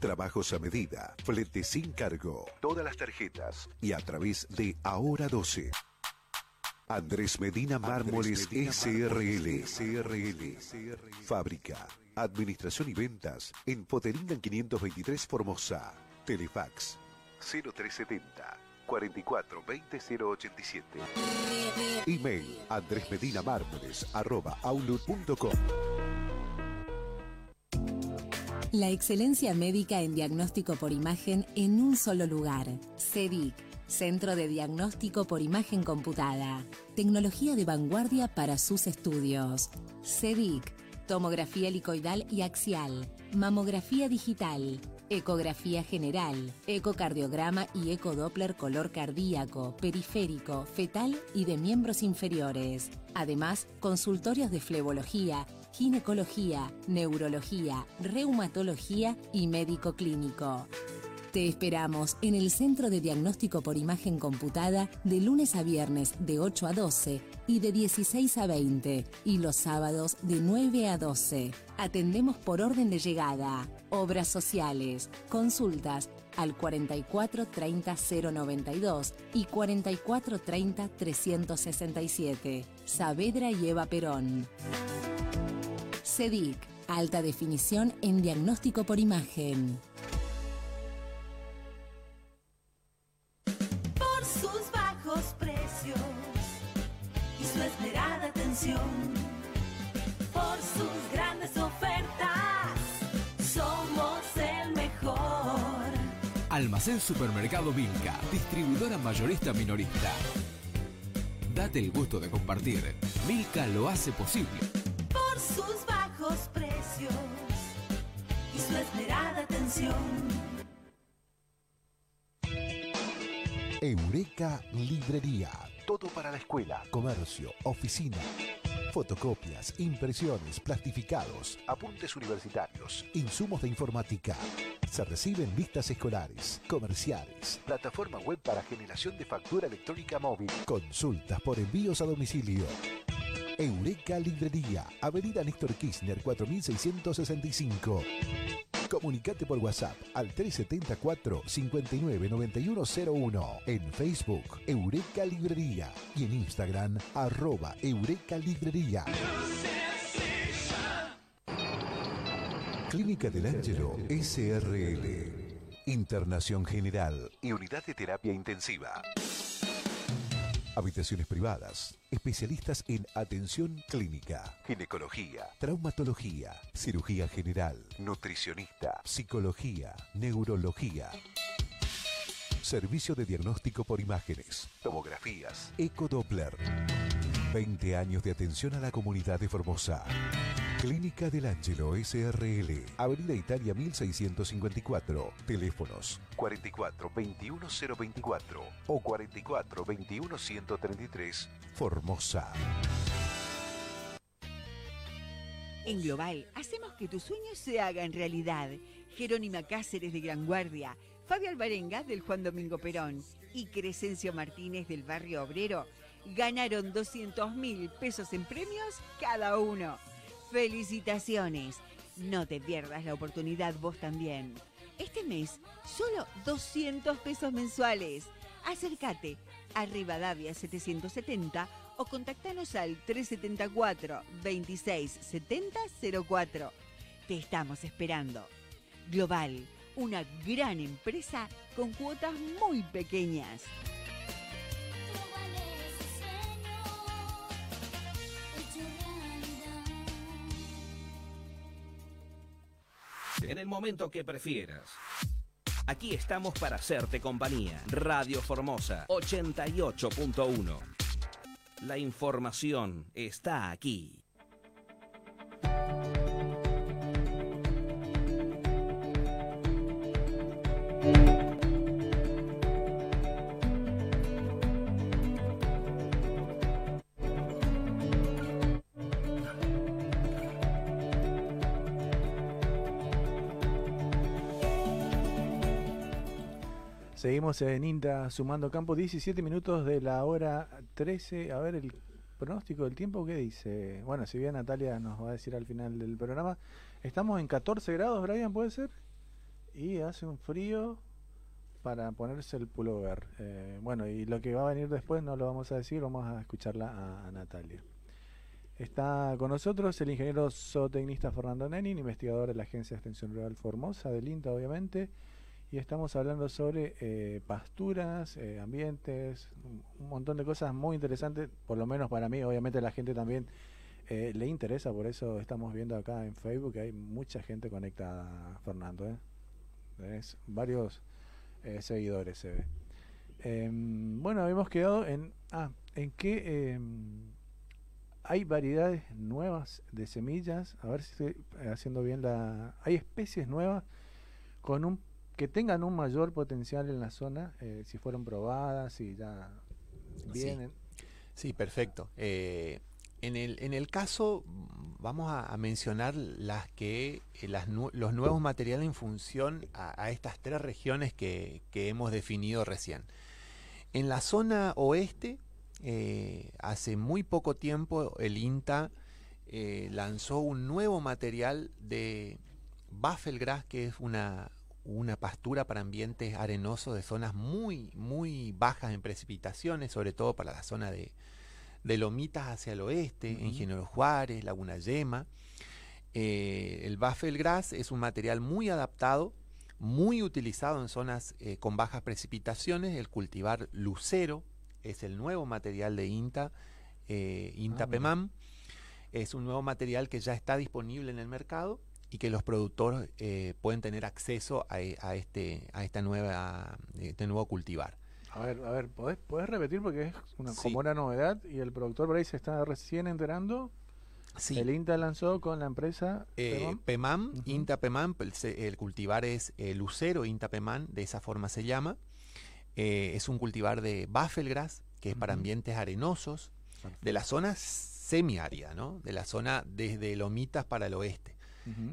Trabajos a medida, flete sin cargo, todas las tarjetas y a través de Ahora 12. Andrés Medina Mármoles SRL. SRL. Fábrica, administración y ventas en Poteringan 523 Formosa. Telefax 0370 44 20 087. Email Andrés Medina Mármoles arroba outlook.com. La excelencia médica en diagnóstico por imagen en un solo lugar. CEDIC, Centro de Diagnóstico por Imagen Computada. Tecnología de vanguardia para sus estudios. CEDIC, tomografía helicoidal y axial, mamografía digital, ecografía general, ecocardiograma y ecodoppler color cardíaco, periférico, fetal y de miembros inferiores. Además, consultorios de flebología, ginecología, neurología, reumatología y médico clínico. Te esperamos en el Centro de Diagnóstico por Imagen Computada de lunes a viernes de 8 a 12 y de 16 a 20 y los sábados de 9 a 12. Atendemos por orden de llegada, obras sociales, consultas al 44 30 092 y 44 30 367. Saavedra y Eva Perón. CEDIC, alta definición en diagnóstico por imagen. Por sus bajos precios y su esperada atención. Almacén Supermercado Vilca, distribuidora mayorista minorista. Date el gusto de compartir. Vilca lo hace posible. Por sus bajos precios y su esperada atención. Eureka Librería. Todo para la escuela, comercio, oficina. Fotocopias, impresiones, plastificados, apuntes universitarios, insumos de informática. Se reciben listas escolares, comerciales, plataforma web para generación de factura electrónica móvil, consultas por envíos a domicilio. Eureka Librería, Avenida Néstor Kirchner 4665. Comunicate por WhatsApp al 374 59 9101. En Facebook, Eureka Librería. Y en Instagram, arroba Eureka Librería. Clínica del Ángelo SRL. Internación General y Unidad de Terapia Intensiva. Habitaciones privadas. Especialistas en atención clínica, ginecología, traumatología, cirugía general, nutricionista, psicología, neurología. Servicio de diagnóstico por imágenes, tomografías, ecodoppler. 20 años de atención a la comunidad de Formosa. Clínica del Ángelo SRL, Avenida Italia 1654. Teléfonos 44 21 024 o 44 21 133. Formosa. En Global, hacemos que tus sueños se hagan realidad. Jerónima Cáceres de Gran Guardia, Fabio Alvarenga del Juan Domingo Perón y Crescencio Martínez del Barrio Obrero ganaron 200 mil pesos en premios cada uno. ¡Felicitaciones! No te pierdas la oportunidad vos también. Este mes, solo 200 pesos mensuales. Acércate a Rivadavia 770 o contactanos al 374 26 70 04. Te estamos esperando. Global, una gran empresa con cuotas muy pequeñas. En el momento que prefieras. Aquí estamos para hacerte compañía. Radio Formosa 88.1. La información está aquí. Seguimos en INTA sumando campo, 17 minutos de la hora 13. A ver el pronóstico del tiempo, ¿qué dice? Bueno, si bien Natalia nos va a decir al final del programa, estamos en 14 grados, Brian, ¿puede ser? Y hace un frío para ponerse el pullover. Eh, bueno, y lo que va a venir después no lo vamos a decir, vamos a escucharla a, Natalia. Está con nosotros el ingeniero zootecnista Fernando Nenin, investigador de la Agencia de Extensión Rural Formosa, del INTA obviamente, y estamos hablando sobre eh, pasturas, eh, ambientes, un montón de cosas muy interesantes, por lo menos para mí, obviamente la gente también le interesa, por eso estamos viendo acá en Facebook que hay mucha gente conectada, Fernando. ¿eh? varios eh, seguidores se ve. Em, bueno, habíamos quedado en, ah, en que em, hay variedades nuevas de semillas. A ver si estoy haciendo bien la. Hay especies nuevas con un que tengan un mayor potencial en la zona, eh, si fueron probadas, y ya vienen. Sí, perfecto. Eh, en el, en el caso, vamos a, mencionar las que eh, las, los nuevos materiales en función a, estas tres regiones que, hemos definido recién. En la zona oeste, hace muy poco tiempo el INTA lanzó un nuevo material de Buffelgrass, que es una, una pastura para ambientes arenosos de zonas muy, muy bajas en precipitaciones, sobre todo para la zona de, de Lomitas hacia el oeste, en General Juárez, Laguna Yema. Eh, el Buffelgrass es un material muy adaptado, muy utilizado en zonas eh, con bajas precipitaciones. El cultivar lucero es el nuevo material de INTA, eh, INTA ah, PEMAM. Es un nuevo material que ya está disponible en el mercado y que los productores pueden tener acceso a, este, a esta nueva, este nuevo cultivar. A ver, a ver, ¿podés, repetir? Porque es una, como una novedad y el productor por ahí se está recién enterando. Sí. El INTA lanzó con la empresa eh, PEMAM, INTA PEMAM, el, cultivar es el Lucero INTA PEMAM, de esa forma se llama. Eh, es un cultivar de Buffelgrass, que es para ambientes arenosos, de la zona semiárida, ¿no? De la zona desde Lomitas para el oeste.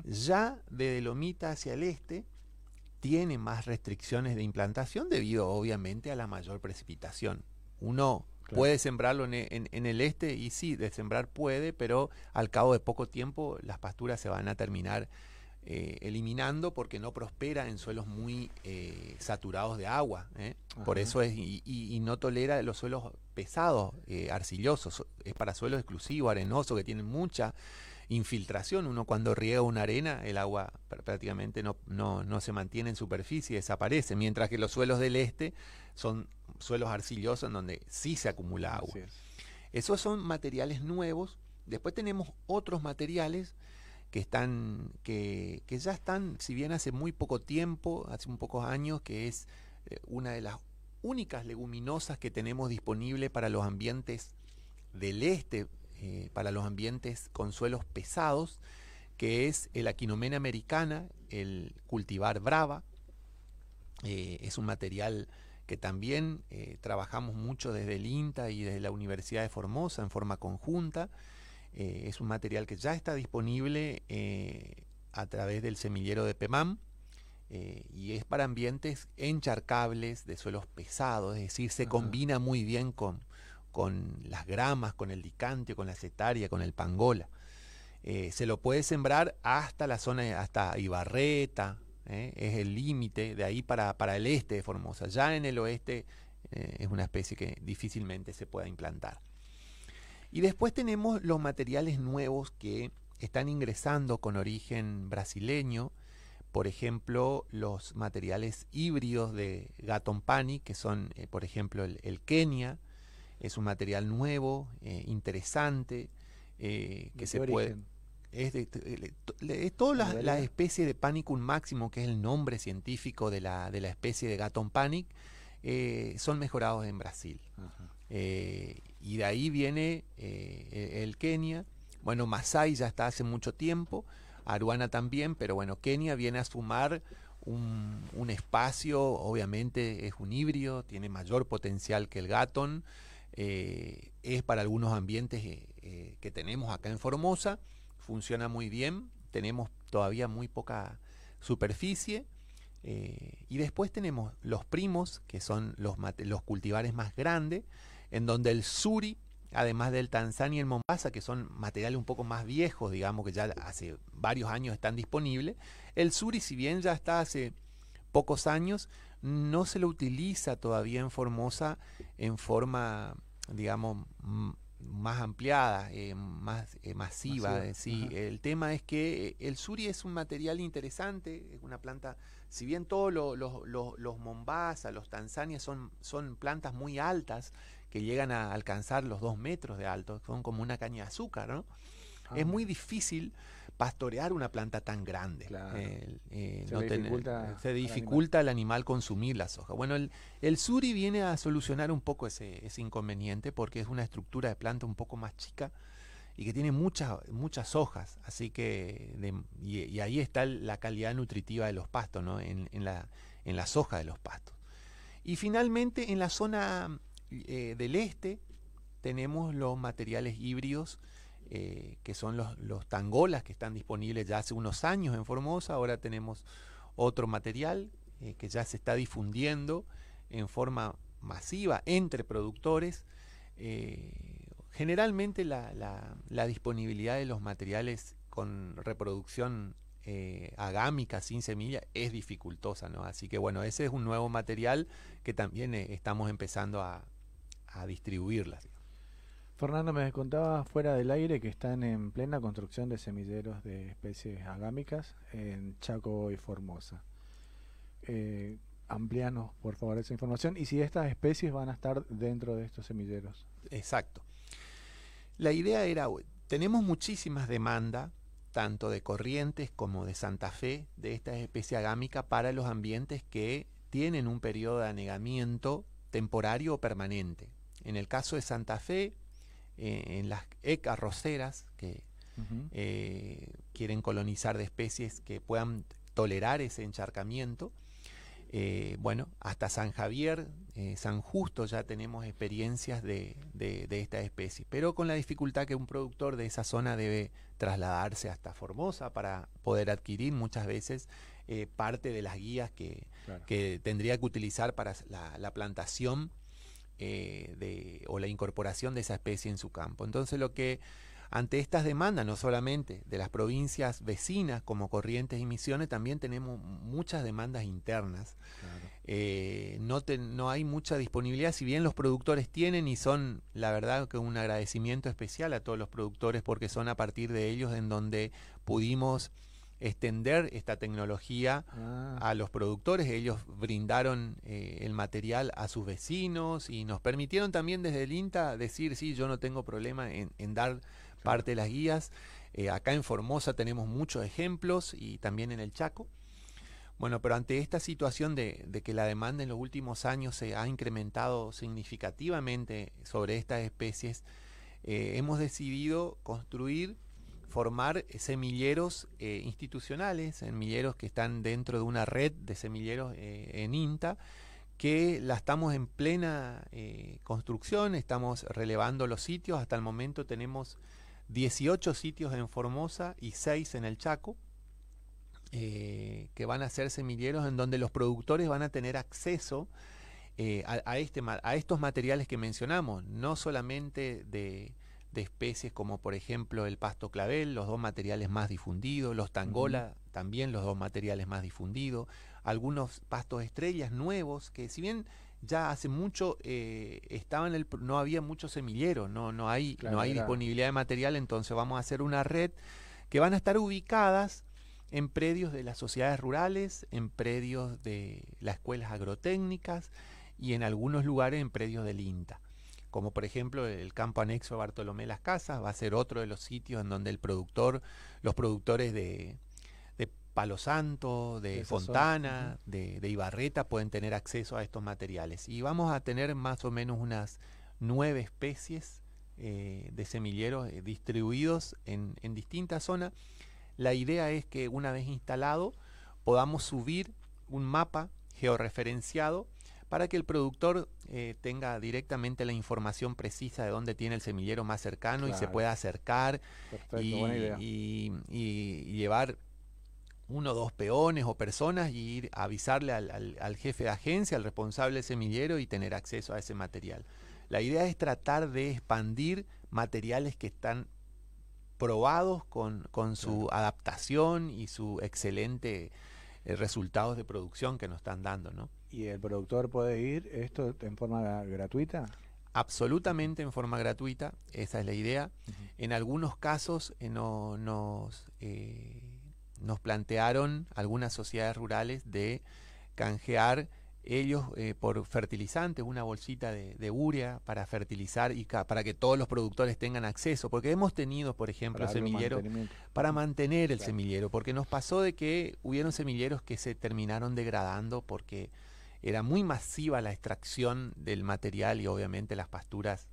Ya desde Lomitas hacia el este, tiene más restricciones de implantación debido obviamente a la mayor precipitación. Uno puede sembrarlo en, el este y sí, de sembrar puede, pero al cabo de poco tiempo las pasturas se van a terminar eh, eliminando porque no prospera en suelos muy eh, saturados de agua. ¿eh? Por eso es, y, no tolera los suelos pesados, arcillosos, es para suelos exclusivos, arenosos, que tienen mucha infiltración. Uno cuando riega una arena, el agua prácticamente no, no, se mantiene en superficie, desaparece, mientras que los suelos del este son suelos arcillosos en donde sí se acumula agua. Esos son materiales nuevos. Después tenemos otros materiales que están, que, que, ya están, si bien hace muy poco tiempo, hace un pocos años, que es eh, una de las únicas leguminosas que tenemos disponible para los ambientes del este eh, para los ambientes con suelos pesados, que es el Aquinomena americana, el cultivar brava. Eh, es un material que también eh, trabajamos mucho desde el INTA y desde la Universidad de Formosa en forma conjunta. es un material que ya está disponible a través del semillero de PEMAM. y es para ambientes encharcables de suelos pesados, es decir, se combina muy bien con, con las gramas, con el dicante, con la cetaria, con el pangola. Eh, se lo puede sembrar hasta la zona, hasta Ibarreta, eh, es el límite de ahí para, para, el este de Formosa. Ya en el oeste eh, es una especie que difícilmente se pueda implantar. Y después tenemos los materiales nuevos que están ingresando con origen brasileño, por ejemplo, los materiales híbridos de Gaton que son, por ejemplo, el, el Kenia, es un material nuevo, eh, interesante, eh, que se puede... Es de, todas las, especies de Panicum máximo, que es el nombre científico de la, de la especie de Gaton panic, eh, son mejorados en Brasil. y de ahí viene e, el Kenia. Bueno, Masai ya está hace mucho tiempo, Aruana también, pero bueno, Kenia viene a sumar un, un espacio, obviamente es un híbrido, tiene mayor potencial que el Gaton. Eh, es para algunos ambientes eh, eh, que tenemos acá en Formosa, funciona muy bien, tenemos todavía muy poca superficie. y después tenemos los primos, que son los, los cultivares más grandes, en donde el suri, además del tanzania y el mombasa, que son materiales un poco más viejos, digamos que ya hace varios años están disponibles, el suri, si bien ya está hace pocos años, no se lo utiliza todavía en Formosa en forma, digamos, más ampliada, eh, más eh, masiva. sí. El tema es que el suri es un material interesante, es una planta, si bien todos los mombasa, los tanzanias son, son plantas muy altas, que llegan a alcanzar los dos metros de alto, son como una caña de azúcar, ¿no? es ah. muy difícil pastorear una planta tan grande. Eh, se, dificulta, al animal. consumir las hojas. Bueno, el, suri viene a solucionar un poco ese, inconveniente porque es una estructura de planta un poco más chica y que tiene muchas, muchas hojas. Así que, y, ahí está la calidad nutritiva de los pastos, ¿no? en, la, en las hojas de los pastos. Y finalmente, en la zona eh, del este, tenemos los materiales híbridos eh, que son los, tangolas que están disponibles ya hace unos años en Formosa. Ahora tenemos otro material eh, que ya se está difundiendo en forma masiva entre productores. Eh, generalmente la, disponibilidad de los materiales con reproducción agámica sin semilla es dificultosa, ¿no? Así que bueno, ese es un nuevo material que también estamos empezando a, a distribuirlas. Fernando, me contaba fuera del aire que están en plena construcción de semilleros de especies agámicas en Chaco y Formosa. Eh, por favor, esa información y si estas especies van a estar dentro de estos semilleros. Exacto. La idea era, tenemos muchísimas demandas, tanto de Corrientes como de Santa Fe, de esta especie agámica para los ambientes que tienen un periodo de anegamiento temporario o permanente. En el caso de Santa Fe, en las ecarroceras que eh, quieren colonizar de especies que puedan tolerar ese encharcamiento. Eh, bueno, hasta San Javier, San Justo ya tenemos experiencias de, esta especie, pero con la dificultad que un productor de esa zona debe trasladarse hasta Formosa para poder adquirir muchas veces parte de las guías que, tendría que utilizar para la plantación eh, de, o la incorporación de esa especie en su campo. Entonces lo que ante estas demandas, no solamente de las provincias vecinas como Corrientes y Misiones, también tenemos muchas demandas internas. Eh, no, no hay mucha disponibilidad, si bien los productores tienen y son, la verdad, que un agradecimiento especial a todos los productores porque son a partir de ellos en donde pudimos extender esta tecnología ah. a los productores. Ellos brindaron eh, el material a sus vecinos y nos permitieron también desde el INTA decir, sí, yo no tengo problema en, dar parte de las guías. Eh, acá en Formosa tenemos muchos ejemplos y también en el Chaco. Bueno, pero ante esta situación de, que la demanda en los últimos años se ha incrementado significativamente sobre estas especies, eh, hemos decidido construir formar semilleros eh, institucionales, semilleros que están dentro de una red de semilleros eh, en INTA, que la estamos en plena eh, construcción, estamos relevando los sitios, hasta el momento tenemos 18 sitios en Formosa y 6 en el Chaco, que van a ser semilleros en donde los productores van a tener acceso a, este, a estos materiales que mencionamos, no solamente de de especies como por ejemplo el pasto clavel, los dos materiales más difundidos, los tangola, también los dos materiales más difundidos, algunos pastos estrellas nuevos que si bien ya hace mucho eh, estaban el, no había mucho semillero, no, no hay, no hay disponibilidad de material, entonces vamos a hacer una red que van a estar ubicadas en predios de las sociedades rurales, en predios de las escuelas agrotécnicas y en algunos lugares en predios del INTA como por ejemplo el campo anexo Bartolomé Las Casas, va a ser otro de los sitios en donde el productor, los productores de, Palo Santo, de, Fontana, de, Ibarreta pueden tener acceso a estos materiales. Y vamos a tener más o menos unas nueve especies eh, de semilleros eh, distribuidos en, en distintas zonas. La idea es que una vez instalado podamos subir un mapa georreferenciado para que el productor eh, tenga directamente la información precisa de dónde tiene el semillero más cercano y se pueda acercar y, llevar uno o dos peones o personas y ir a avisarle al, jefe de agencia, al responsable del semillero y tener acceso a ese material. La idea es tratar de expandir materiales que están probados con, su adaptación y su excelente eh, resultados de producción que nos están dando, ¿no? ¿Y el productor puede ir esto en forma gratuita? Absolutamente en forma gratuita, esa es la idea. En algunos casos eh, no, nos, eh, nos plantearon algunas sociedades rurales de canjear ellos eh, por fertilizantes, una bolsita de, de, urea para fertilizar y para que todos los productores tengan acceso, porque hemos tenido, por ejemplo, semilleros para mantener el semillero, porque nos pasó de que hubieron semilleros que se terminaron degradando porque era muy masiva la extracción del material y obviamente las pasturas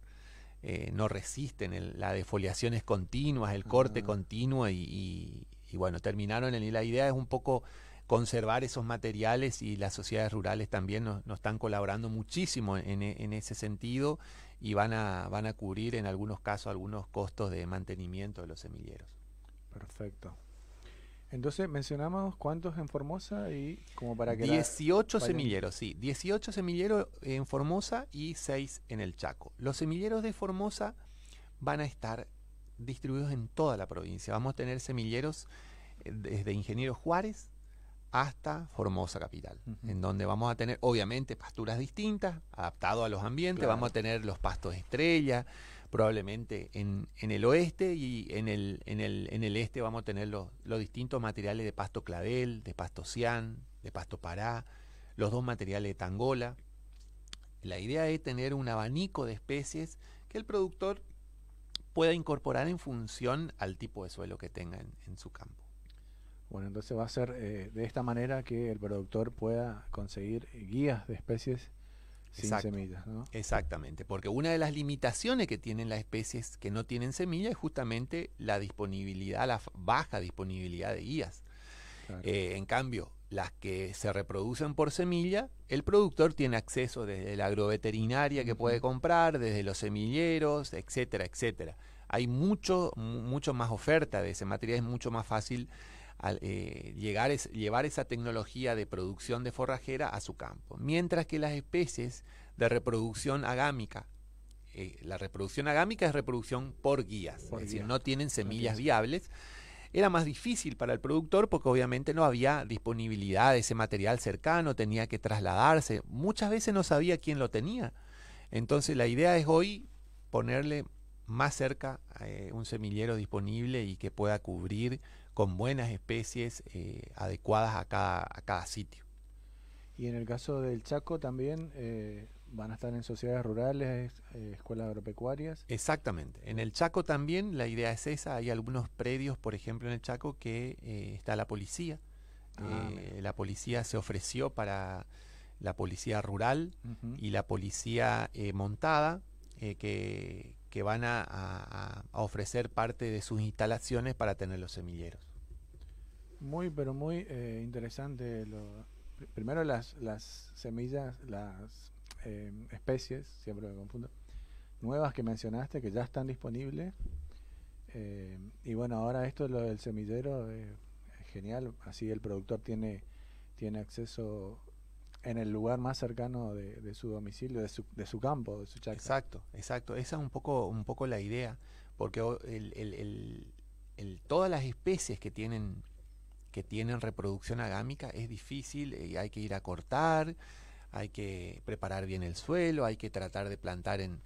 eh, no resisten, la defoliación es continua, el corte continuo y, bueno, terminaron en la idea es un poco conservar esos materiales y las sociedades rurales también nos, están colaborando muchísimo en, en, ese sentido y van a, van a cubrir en algunos casos algunos costos de mantenimiento de los semilleros. Perfecto. Entonces mencionamos cuántos en Formosa y como para que... 18 semilleros, sí. 18 semilleros en Formosa y 6 en el Chaco. Los semilleros de Formosa van a estar distribuidos en toda la provincia. Vamos a tener semilleros eh, desde Ingeniero Juárez hasta Formosa Capital, en donde vamos a tener obviamente pasturas distintas, adaptado a los ambientes, vamos a tener los pastos estrella, probablemente en, en, el oeste y en el, en el, en el este vamos a tener los, los, distintos materiales de pasto clavel, de pasto cian, de pasto pará, los dos materiales de tangola. La idea es tener un abanico de especies que el productor pueda incorporar en función al tipo de suelo que tenga en, su campo. Bueno, entonces va a ser eh, de esta manera que el productor pueda conseguir guías de especies sin semillas, ¿no? Exactamente, porque una de las limitaciones que tienen las especies que no tienen semilla es justamente la disponibilidad, la baja disponibilidad de guías. Eh, en cambio, las que se reproducen por semilla, el productor tiene acceso desde la agroveterinaria que puede comprar, desde los semilleros, etcétera, etcétera. Hay mucho, mucho más oferta de ese material, es mucho más fácil eh, llegar es, llevar esa tecnología de producción de forrajera a su campo. Mientras que las especies de reproducción agámica, eh, la reproducción agámica es reproducción por guías, es decir, no tienen semillas viables. Era más difícil para el productor porque obviamente no había disponibilidad de ese material cercano, tenía que trasladarse, muchas veces no sabía quién lo tenía. Entonces la idea es hoy ponerle más cerca eh, un semillero disponible y que pueda cubrir con buenas especies eh, adecuadas a cada, a cada sitio. Y en el caso del Chaco también eh, van a estar en sociedades rurales, eh, escuelas agropecuarias. Exactamente. En el Chaco también la idea es esa. Hay algunos predios, por ejemplo, en el Chaco que está la policía. Ah, la policía se ofreció para la policía rural y la policía montada que, que van a, a, ofrecer parte de sus instalaciones para tener los semilleros. Muy, pero muy eh, interesante. Lo, primero las, las semillas, las eh, especies, siempre me confundo, nuevas que mencionaste, que ya están disponibles. Eh, y bueno, ahora esto lo del semillero es genial. Así el productor tiene, tiene acceso en el lugar más cercano de, su domicilio, de su, de su campo, de su chacra. Exacto, exacto. Esa es un poco, un poco la idea, porque el, el, el, todas las especies que tienen que tienen reproducción agámica es difícil y hay que ir a cortar, hay que preparar bien el suelo, hay que tratar de plantar en,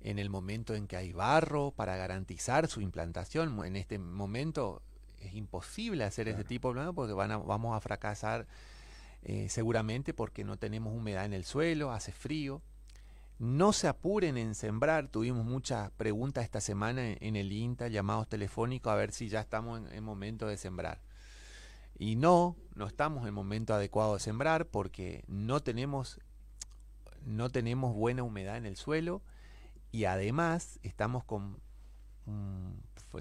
en el momento en que hay barro para garantizar su implantación. En este momento es imposible hacer ese tipo de plano porque van a, vamos a fracasar eh, seguramente porque no tenemos humedad en el suelo, hace frío. No se apuren en sembrar. Tuvimos muchas preguntas esta semana en, el INTA, llamados telefónicos, a ver si ya estamos en momento de sembrar. Y no, no estamos en el momento adecuado de sembrar porque no tenemos, no tenemos buena humedad en el suelo y además estamos con mm,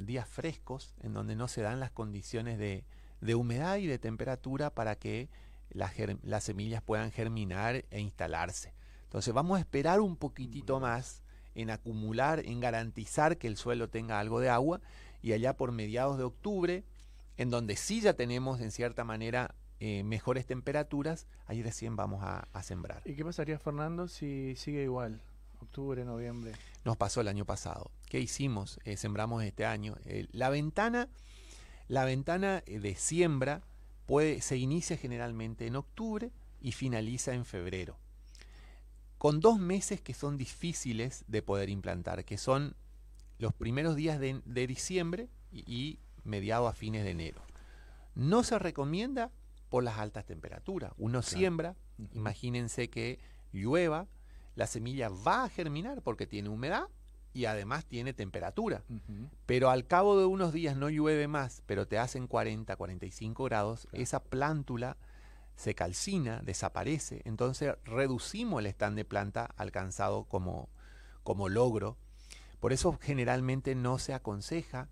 días frescos en donde no se dan las condiciones de, de humedad y de temperatura para que las, las, semillas puedan germinar e instalarse. Entonces vamos a esperar un poquitito más en acumular, en garantizar que el suelo tenga algo de agua y allá por mediados de octubre en donde sí ya tenemos en cierta manera eh, mejores temperaturas, ahí recién vamos a, sembrar. ¿Y qué pasaría, Fernando, si sigue igual? Octubre, noviembre. Nos pasó el año pasado. ¿Qué hicimos? Eh, sembramos este año. la ventana, la ventana eh, de siembra puede, se inicia generalmente en octubre y finaliza en febrero. Con dos meses que son difíciles de poder implantar, que son los primeros días de, diciembre y, mediado a fines de enero. No se recomienda por las altas temperaturas. Uno siembra, imagínense que llueva, la semilla va a germinar porque tiene humedad y además tiene temperatura. Pero al cabo de unos días no llueve más, pero te hacen 40, 45 grados, esa plántula se calcina, desaparece, entonces reducimos el stand de planta alcanzado como, como logro. Por eso generalmente no se aconseja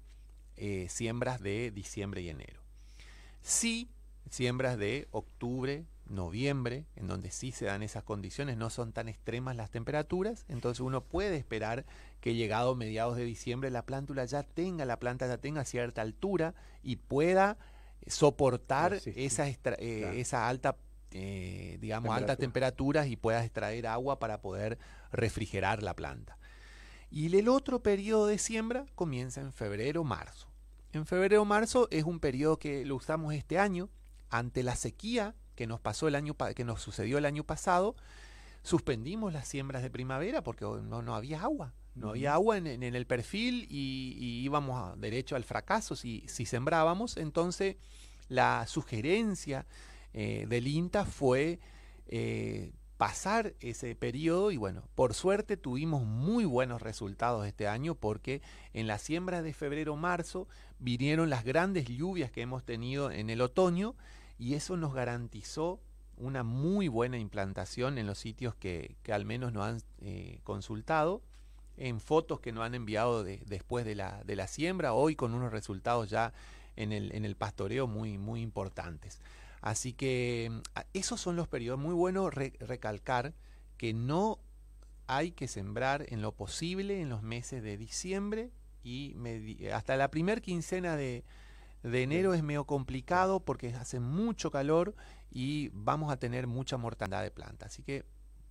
eh, siembras de diciembre y enero. Sí, siembras de octubre, noviembre, en donde sí se dan esas condiciones, no son tan extremas las temperaturas, entonces uno puede esperar que llegado mediados de diciembre la plántula ya tenga, la planta ya tenga cierta altura y pueda soportar esa, eh, esa alta eh, digamos, altas temperaturas y pueda extraer agua para poder refrigerar la planta. Y el otro periodo de siembra comienza en febrero, marzo. En febrero, marzo es un periodo que lo usamos este año ante la sequía que nos pasó el año que nos sucedió el año pasado, suspendimos las siembras de primavera porque no, no había agua. No había agua en, el perfil y, íbamos a, derecho al fracaso si, si sembrábamos. Entonces, la sugerencia eh, del INTA fue eh, pasar ese periodo y bueno, por suerte tuvimos muy buenos resultados este año porque en la siembra de febrero-marzo vinieron las grandes lluvias que hemos tenido en el otoño y eso nos garantizó una muy buena implantación en los sitios que, al menos nos han eh, consultado, en fotos que nos han enviado después de la, de la siembra, hoy con unos resultados ya en el, en el pastoreo muy, muy importantes. Así que mm, esos son los periodos. Muy bueno recalcar que no hay que sembrar en lo posible en los meses de diciembre y hasta la primer quincena de, de enero es medio complicado porque hace mucho calor y vamos a tener mucha mortandad de planta. Así que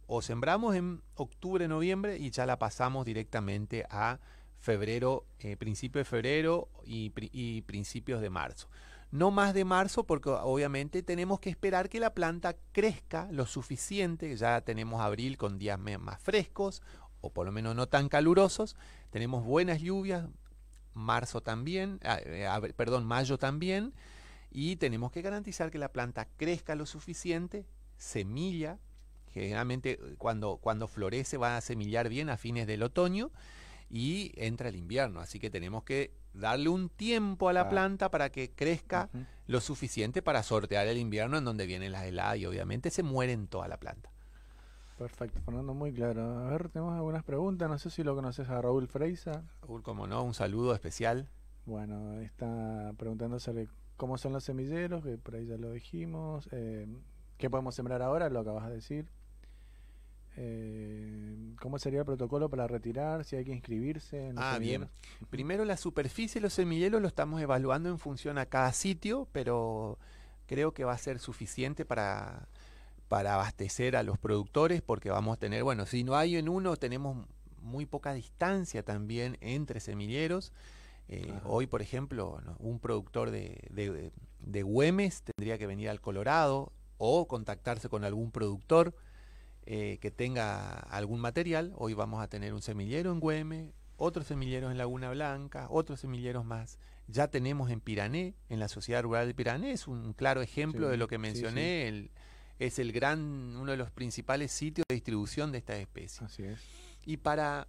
o sembramos en octubre, noviembre y ya la pasamos directamente a febrero, eh, principio de febrero y, principios de marzo. No más de marzo porque obviamente tenemos que esperar que la planta crezca lo suficiente. Ya tenemos abril con días más frescos o por lo menos no tan calurosos. Tenemos buenas lluvias, marzo también, ah, eh, perdón, mayo también, y tenemos que garantizar que la planta crezca lo suficiente, semilla, generalmente eh, cuando, cuando florece va a semillar bien a fines del otoño y entra el invierno, así que tenemos que darle un tiempo a la planta para que crezca lo suficiente para sortear el invierno en donde vienen las heladas y obviamente se muere en toda la planta. Perfecto, Fernando, muy claro. A ver, tenemos algunas preguntas. No sé si lo conoces a Raúl Freisa. Raúl, como no, un saludo especial. Bueno, está preguntándose cómo son los semilleros, que por ahí ya lo dijimos. Eh, ¿Qué podemos sembrar ahora? Lo acabas de decir. Eh, ¿Cómo sería el protocolo para retirar? Si hay que inscribirse. En ah, bien. Primero la superficie de los semilleros lo estamos evaluando en función a cada sitio, pero creo que va a ser suficiente para para abastecer a los productores, porque vamos a tener, bueno, si no hay en uno, tenemos muy poca distancia también entre semilleros. Eh, hoy, por ejemplo, un productor de, de, Güemes tendría que venir al Colorado o contactarse con algún productor eh, que tenga algún material. Hoy vamos a tener un semillero en Güemes, otros semilleros en Laguna Blanca, otros semilleros más. Ya tenemos en Pirané, en la Sociedad Rural de Pirané, es un claro ejemplo de lo que mencioné, El, es el gran, uno de los principales sitios de distribución de esta especie. Así es. Y para,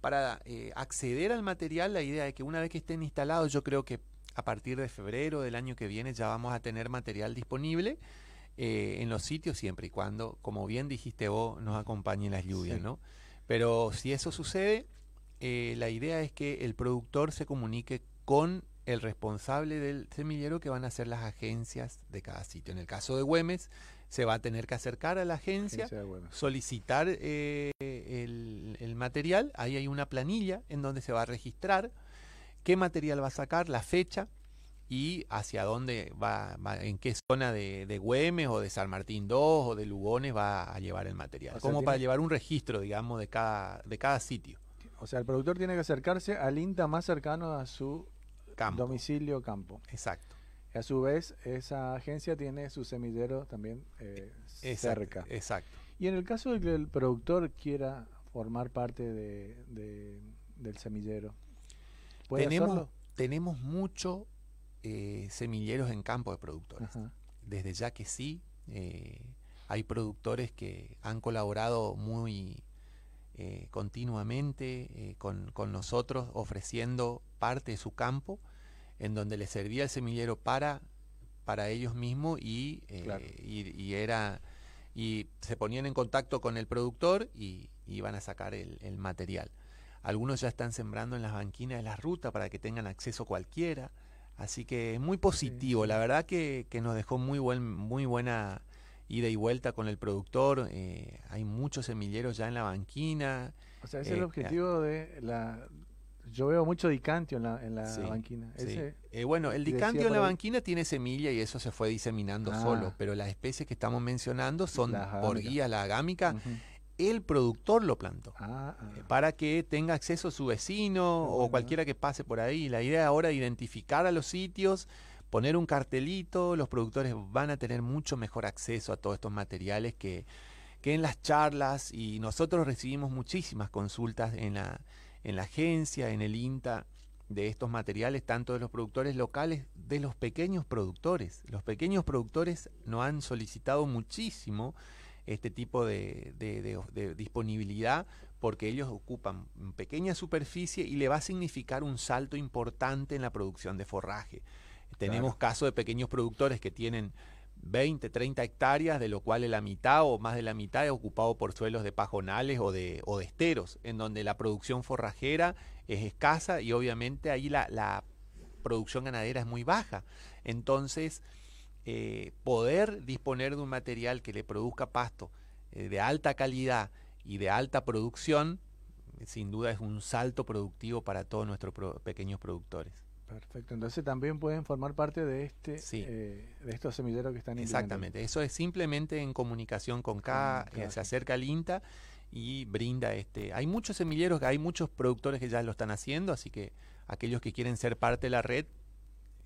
para eh, acceder al material, la idea es que una vez que estén instalados, yo creo que a partir de febrero del año que viene ya vamos a tener material disponible eh, en los sitios siempre y cuando, como bien dijiste vos, nos acompañen las lluvias, ¿no? Pero si eso sucede, eh, la idea es que el productor se comunique con el responsable del semillero que van a ser las agencias de cada sitio. En el caso de Güemes, se va a tener que acercar a la agencia, solicitar eh, el, material, ahí hay una planilla en donde se va a registrar qué material va a sacar, la fecha y hacia dónde va, en qué zona de, de, Güemes o de San Martín 2 o de Lugones va a llevar el material, como para llevar un registro, digamos, de cada, de cada sitio. O sea, el productor tiene que acercarse al INTA más cercano a su domicilio campo. Exacto. A su vez, esa agencia tiene su semillero también eh, Exacto, cerca. exacto. Y en el caso de que el productor quiera formar parte de, de- del semillero, ¿puede Tenemos, hacerlo? tenemos mucho eh, semilleros en campo de productores. Ajá. Desde ya que sí, eh, hay productores que han colaborado muy continuamente con, con nosotros ofreciendo parte de su campo en donde les servía el semillero para, para ellos mismos y, eh, Claro. y, y era y se ponían en contacto con el productor y y iban a sacar el, el material. Algunos ya están sembrando en las banquinas de la ruta para que tengan acceso cualquiera. Así que es muy positivo. La verdad que, que nos dejó muy, buen, muy buena ida y vuelta con el productor. eh, hay muchos semilleros ya en la banquina. O sea, es eh, el objetivo de la... Yo veo mucho dicantio en la, en la Sí, banquina. sí. Eh, bueno, el dicantio en la banquina tiene semilla y eso se fue diseminando Ah. solo, pero las especies que estamos mencionando son Las por guía la agámica. El productor lo plantó Ah, ah. eh, para que tenga acceso su vecino o cualquiera que pase por ahí. La idea ahora es identificar a los sitios, poner un cartelito, los productores van a tener mucho mejor acceso a todos estos materiales que, que en las charlas y nosotros recibimos muchísimas consultas en la, en la agencia, en el INTA de estos materiales, tanto de los productores locales, de los pequeños productores. Los pequeños productores nos han solicitado muchísimo este tipo de, de- de- de disponibilidad porque ellos ocupan pequeña superficie y le va a significar un salto importante en la producción de forraje. Tenemos casos de pequeños productores que tienen 20, 30 hectáreas, de lo cual la mitad o más de la mitad es ocupado por suelos de pajonales o de, o de esteros, en donde la producción forrajera es escasa y obviamente ahí la, producción ganadera es muy baja. Entonces, eh, poder disponer de un material que le produzca pasto eh, de alta calidad y de alta producción, sin duda es un salto productivo para todos nuestros pequeños productores. Perfecto. Entonces también pueden formar parte de este eh, de estos semilleros que están. Exactamente, eso es simplemente en comunicación con K, Con eh, se acerca al INTA y brinda este. Hay muchos semilleros, hay muchos productores que ya lo están haciendo, así que aquellos que quieren ser parte de la red,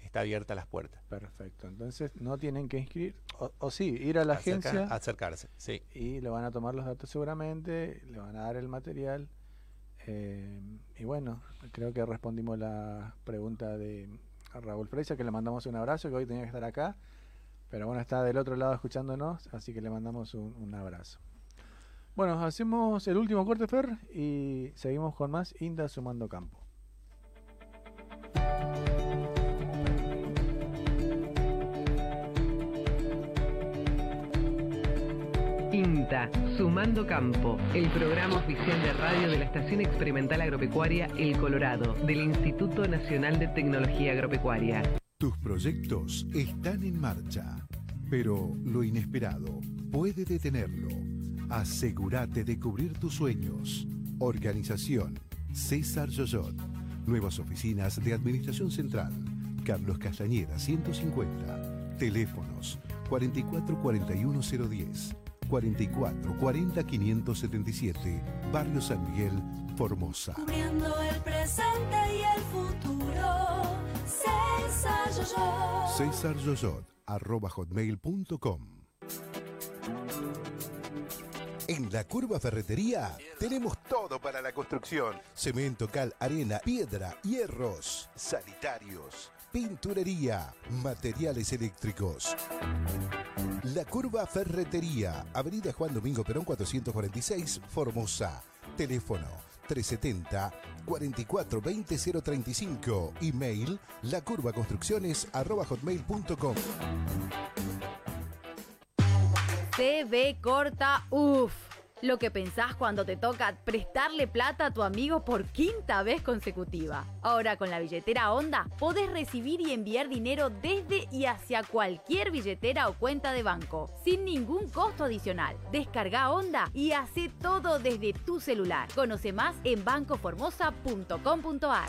está abierta las puertas. Perfecto. Entonces no tienen que inscribir, o, o sí, ir a la Acerca- agencia. acercarse, sí. Y le van a tomar los datos seguramente, le van a dar el material. Eh, y bueno, creo que respondimos la pregunta de Raúl Freisa, que le mandamos un abrazo, que hoy tenía que estar acá. Pero bueno, está del otro lado escuchándonos, así que le mandamos un, abrazo. Bueno, hacemos el último corte, Fer, y seguimos con más Inda Sumando Campo. INTA, Sumando Campo, el programa oficial de radio de la Estación Experimental Agropecuaria El Colorado, del Instituto Nacional de Tecnología Agropecuaria. Tus proyectos están en marcha, pero lo inesperado puede detenerlo. Asegúrate de cubrir tus sueños. Organización César Yoyot. Nuevas oficinas de Administración Central. Carlos Castañeda 150. Teléfonos 4441010. 4440 577. Barrio San Miguel, Formosa. Cubriendo el presente y el futuro. César Yoyo. César Yoyot, arroba hotmail.com. En la Curva Ferretería tenemos todo para la construcción. Cemento, cal, arena, piedra, hierros, sanitarios, pinturería, materiales eléctricos. La Curva Ferretería, Avenida Juan Domingo Perón 446, Formosa. Teléfono 370 44 20 035. Email lacurvaconstrucciones arroba hotmail.com. CB corta, uff. Lo que pensás cuando te toca prestarle plata a tu amigo por quinta vez consecutiva. Ahora con la billetera Onda podés recibir y enviar dinero desde y hacia cualquier billetera o cuenta de banco, sin ningún costo adicional. Descarga Onda y hace todo desde tu celular. Conoce más en bancoformosa.com.ar.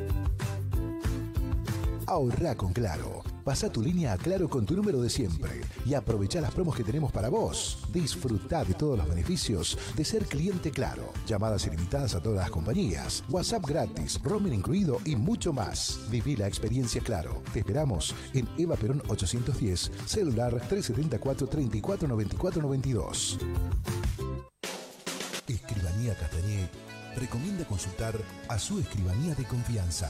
Ahorra con Claro. Pasa tu línea a Claro con tu número de siempre y aprovecha las promos que tenemos para vos. Disfruta de todos los beneficios de ser cliente Claro. Llamadas ilimitadas a todas las compañías, WhatsApp gratis, roaming incluido y mucho más. Viví la experiencia Claro. Te esperamos en Eva Perón 810, celular 374 34 94 92. Escribanía Castañé recomienda consultar a su escribanía de confianza.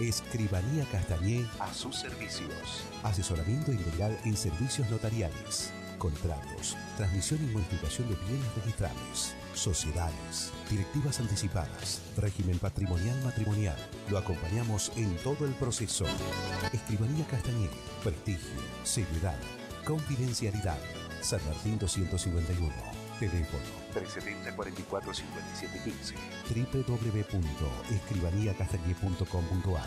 Escribanía Castañé a sus servicios. Asesoramiento integral en servicios notariales, contratos, transmisión y modificación de bienes registrables, sociedades, directivas anticipadas, régimen patrimonial matrimonial. Lo acompañamos en todo el proceso. Escribanía Castañé, prestigio, seguridad, confidencialidad. San Martín 251. Teléfono 370 44 57 15 www.escribaniacastañé.com.ar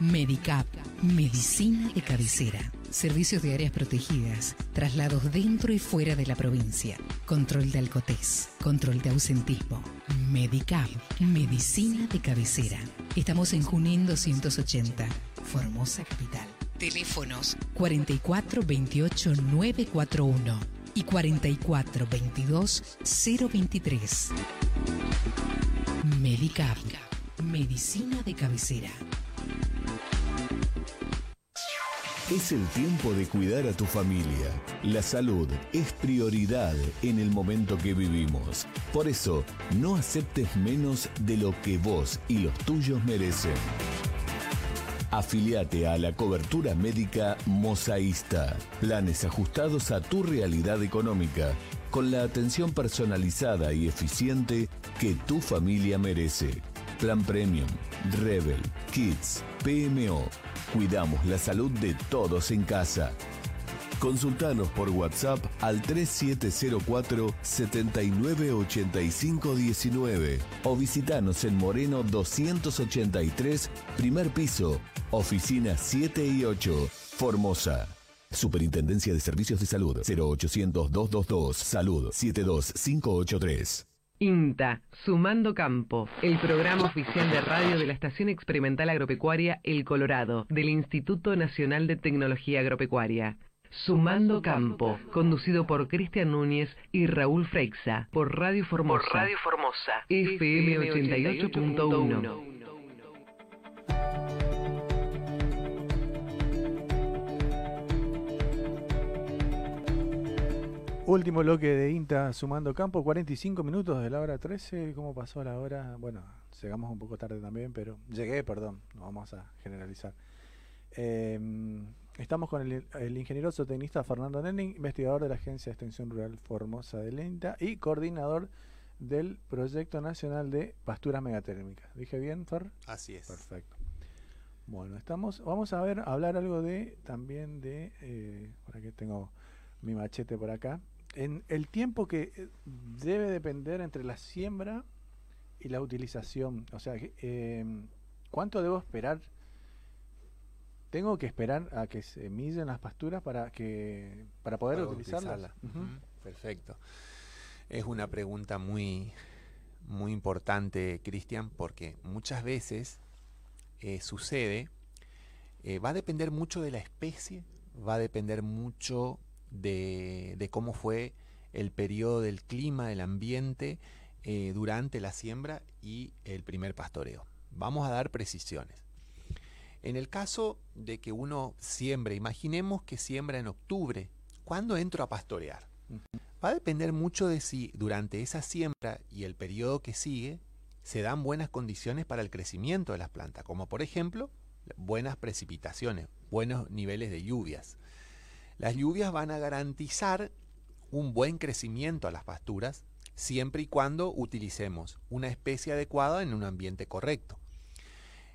Medicap, medicina de cabecera. Servicios de áreas protegidas, traslados dentro y fuera de la provincia, control de alcotés, control de ausentismo. Medicap, medicina de cabecera. Estamos en Junín 280, Formosa Capital. Teléfonos 44 28 941 y 44 22 023. Medicap, medicina de cabecera. Es el tiempo de cuidar a tu familia. La salud es prioridad en el momento que vivimos. Por eso, no aceptes menos de lo que vos y los tuyos merecen. Afiliate a la cobertura médica Mosaísta. Planes ajustados a tu realidad económica, con la atención personalizada y eficiente que tu familia merece. Plan Premium, Rebel, Kids, PMO. Cuidamos la salud de todos en casa. Consultanos por WhatsApp al 3704 798519 o visitanos en Moreno 283, primer piso, oficinas 7 y 8, Formosa. Superintendencia de Servicios de Salud 0800 222 Salud 72583. INTA, Sumando Campo, el programa oficial de radio de la Estación Experimental Agropecuaria El Colorado, del Instituto Nacional de Tecnología Agropecuaria. Sumando Campo, conducido por Cristian Núñez y Raúl Freixa, por Radio Formosa. Por Radio Formosa. FM 88.1. Último bloque de INTA sumando campo, 45 minutos de la hora 13. ¿Cómo pasó la hora? Bueno, llegamos un poco tarde también, pero llegué, perdón, no vamos a generalizar. Eh, estamos con el, el, ingeniero zootecnista Fernando Nenning, investigador de la Agencia de Extensión Rural Formosa de INTA y coordinador del Proyecto Nacional de Pasturas Megatérmicas. ¿Dije bien, Fer? Así es. Perfecto. Bueno, estamos, vamos a ver, hablar algo de también de, eh, por aquí tengo mi machete por acá, en el tiempo que eh, debe depender entre la siembra y la utilización. O sea, eh, ¿cuánto debo esperar? Tengo que esperar a que se millen las pasturas para que para poder Para utilizarlas. Perfecto. Es una pregunta muy, muy importante, Cristian, porque muchas veces eh, sucede, eh, va a depender mucho de la especie, va a depender mucho de, de cómo fue el periodo del clima, del ambiente eh, durante la siembra y el primer pastoreo. Vamos a dar precisiones. En el caso de que uno siembre, imaginemos que siembra en octubre, ¿cuándo entro a pastorear? Va a depender mucho de si durante esa siembra y el periodo que sigue se dan buenas condiciones para el crecimiento de las plantas, como por ejemplo buenas precipitaciones, buenos niveles de lluvias. Las lluvias van a garantizar un buen crecimiento a las pasturas siempre y cuando utilicemos una especie adecuada en un ambiente correcto.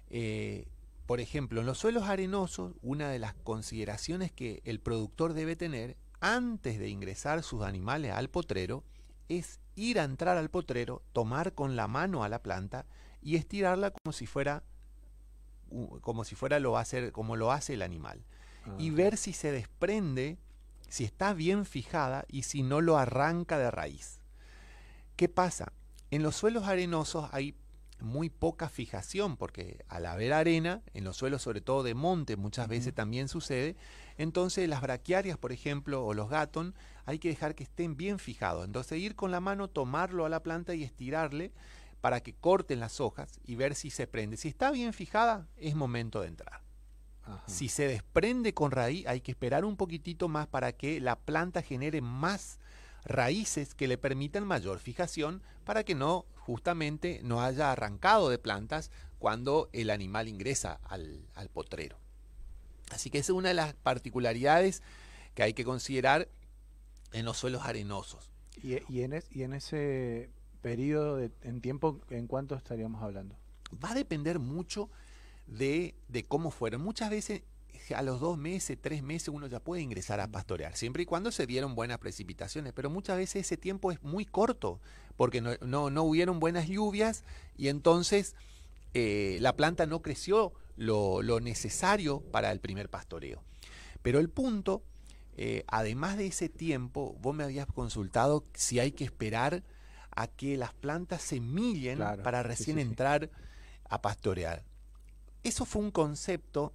Eh, por ejemplo, en los suelos arenosos, una de las consideraciones que el productor debe tener antes de ingresar sus animales al potrero es ir a entrar al potrero, tomar con la mano a la planta y estirarla como si fuera como si fuera lo va a hacer como lo hace el animal y ver si se desprende, si está bien fijada y si no lo arranca de raíz. ¿Qué pasa? En los suelos arenosos hay muy poca fijación, porque al haber arena, en los suelos sobre todo de monte muchas veces también sucede, entonces las braquiarias, por ejemplo, o los gatón, hay que dejar que estén bien fijados. Entonces ir con la mano, tomarlo a la planta y estirarle para que corten las hojas y ver si se prende. Si está bien fijada, es momento de entrar. Si se desprende con raíz, hay que esperar un poquitito más para que la planta genere más raíces que le permitan mayor fijación para que no justamente no haya arrancado de plantas cuando el animal ingresa al, potrero. Así que esa es una de las particularidades que hay que considerar en los suelos arenosos. ¿Y, en, y en, ese periodo de, en tiempo, en cuánto estaríamos hablando? Va a depender mucho de, cómo fueron. Muchas veces a los dos meses, tres meses uno ya puede ingresar a pastorear, siempre y cuando se dieron buenas precipitaciones, pero muchas veces ese tiempo es muy corto, porque no, no, hubieron buenas lluvias y entonces eh, la planta no creció lo, necesario para el primer pastoreo. Pero el punto, eh, además de ese tiempo, vos me habías consultado si hay que esperar a que las plantas se millen para recién entrar a pastorear. Eso fue un concepto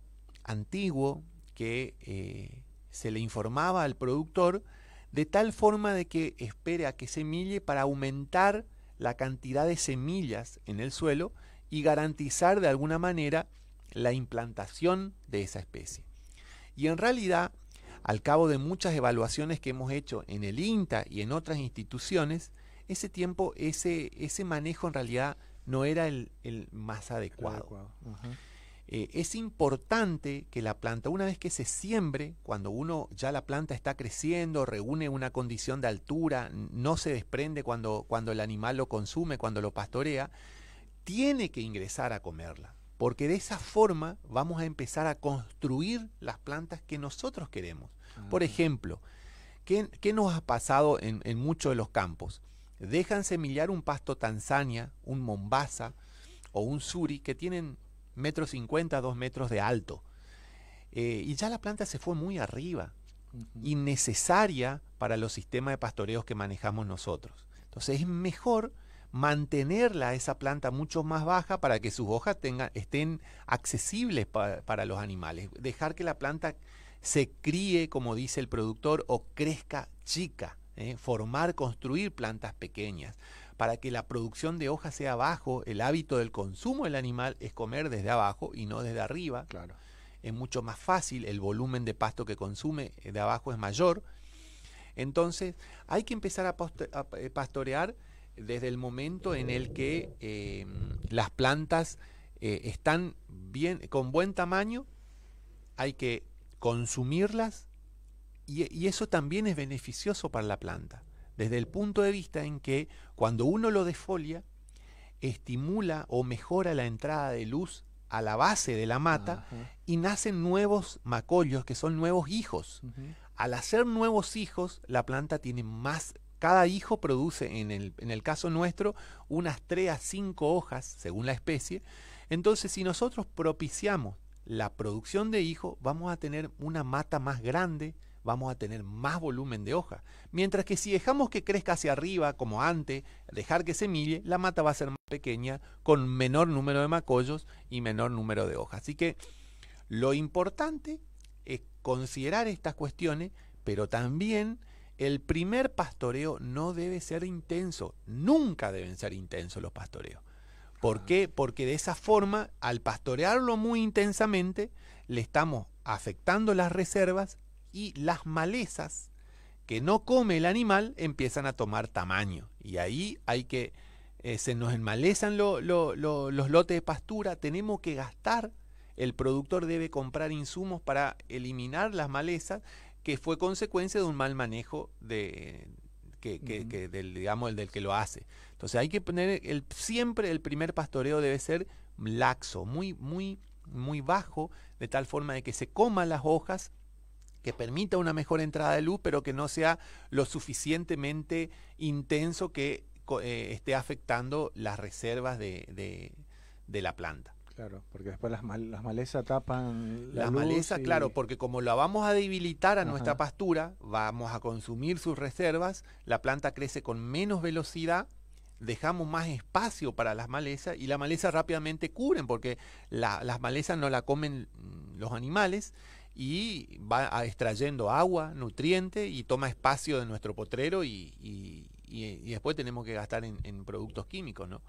antiguo que eh, se le informaba al productor de tal forma de que espere a que semille para aumentar la cantidad de semillas en el suelo y garantizar de alguna manera la implantación de esa especie. Y en realidad, al cabo de muchas evaluaciones que hemos hecho en el INTA y en otras instituciones, ese tiempo, ese, ese manejo en realidad no era el, más adecuado. Eh, es importante que la planta, una vez que se siembre, cuando uno ya la planta está creciendo, reúne una condición de altura, no se desprende cuando, cuando el animal lo consume, cuando lo pastorea, tiene que ingresar a comerla. Porque de esa forma vamos a empezar a construir las plantas que nosotros queremos. Por ejemplo, ¿qué, nos ha pasado en, en muchos de los campos? Dejan semillar un pasto Tanzania, un Mombasa o un Suri que tienen metros cincuenta, dos metros de alto. Eh, y ya la planta se fue muy arriba, innecesaria para los sistemas de pastoreos que manejamos nosotros. Entonces es mejor mantenerla esa planta mucho más baja para que sus hojas tengan, estén accesibles para los animales. Dejar que la planta se críe, como dice el productor, o crezca chica. ¿eh? Formar, construir plantas pequeñas para que la producción de hojas sea bajo, el hábito del consumo del animal es comer desde abajo y no desde arriba. Claro. Es mucho más fácil, el volumen de pasto que consume de abajo es mayor. Entonces, hay que empezar a, eh, pastorear desde el momento en el que eh, las plantas eh, están bien, con buen tamaño, hay que consumirlas y, y eso también es beneficioso para la planta desde el punto de vista en que cuando uno lo desfolia, estimula o mejora la entrada de luz a la base de la mata y nacen nuevos macollos que son nuevos hijos. Al hacer nuevos hijos, la planta tiene más, cada hijo produce, en el, en el caso nuestro, unas 3 a 5 hojas, según la especie. Entonces, si nosotros propiciamos la producción de hijos, vamos a tener una mata más grande, vamos a tener más volumen de hoja. Mientras que si dejamos que crezca hacia arriba, como antes, dejar que semille, la mata va a ser más pequeña, con menor número de macollos y menor número de hojas. Así que lo importante es considerar estas cuestiones, pero también el primer pastoreo no debe ser intenso. Nunca deben ser intensos los pastoreos. ¿Por ah. qué? Porque de esa forma, al pastorearlo muy intensamente, le estamos afectando las reservas y las malezas que no come el animal empiezan a tomar tamaño. Y ahí hay que, eh, se nos enmalezan los lotes de pastura, tenemos que gastar, el productor debe comprar insumos para eliminar las malezas, que fue consecuencia de un mal manejo de, que, del, digamos, el del que lo hace. Entonces hay que poner, el, siempre el primer pastoreo debe ser laxo, muy, muy, muy bajo, de tal forma de que se coman las hojas, que permita una mejor entrada de luz, pero que no sea lo suficientemente intenso que eh, esté afectando las reservas de, de, la planta. Claro, porque después las, las malezas tapan la Las malezas, claro, porque como la vamos a debilitar a nuestra pastura, vamos a consumir sus reservas, la planta crece con menos velocidad, dejamos más espacio para las malezas y la maleza rápidamente cubren porque las malezas no la comen los animales y va extrayendo agua, nutriente y toma espacio de nuestro potrero y, y, después tenemos que gastar en, productos químicos, ¿no?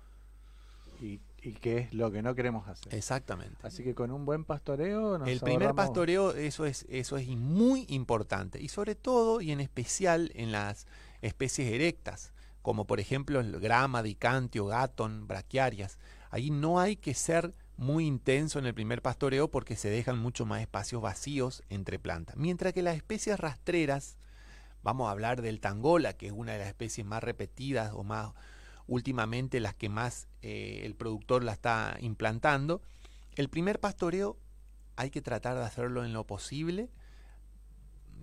Y, y qué es lo que no queremos hacer. Exactamente. Así que con un buen pastoreo El primer pastoreo eso es eso es muy importante y sobre todo y en especial en las especies erectas, como por ejemplo el grama, dicantio, gatón, braquiarias. Ahí no hay que ser muy intenso en el primer pastoreo porque se dejan mucho más espacios vacíos entre plantas. Mientras que las especies rastreras, vamos a hablar del tangola, que es una de las especies más repetidas o más últimamente las que más eh, el productor la está implantando, el primer pastoreo hay que tratar de hacerlo en lo posible,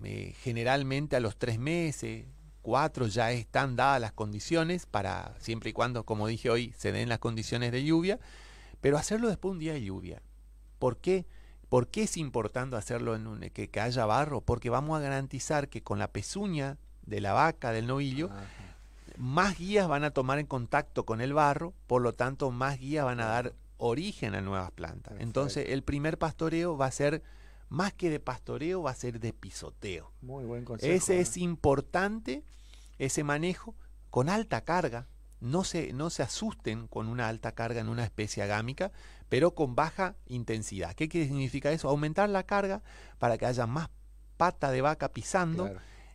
eh, generalmente a los tres meses, cuatro ya están dadas las condiciones para, siempre y cuando, como dije hoy, se den las condiciones de lluvia, pero hacerlo después de un día de lluvia. ¿Por qué? ¿Por qué es importante hacerlo en un, que, haya barro? Porque vamos a garantizar que con la pezuña de la vaca, del novillo, más guías van a tomar en contacto con el barro, por lo tanto más guías van a dar origen a nuevas plantas. Entonces el primer pastoreo va a ser, más que de pastoreo, va a ser de pisoteo. Muy buen consejo. Ese ¿eh? es importante, ese manejo, con alta carga, no se, no se asusten con una alta carga en una especie agámica, pero con baja intensidad. ¿Qué significa eso? Aumentar la carga para que haya más pata de vaca pisando,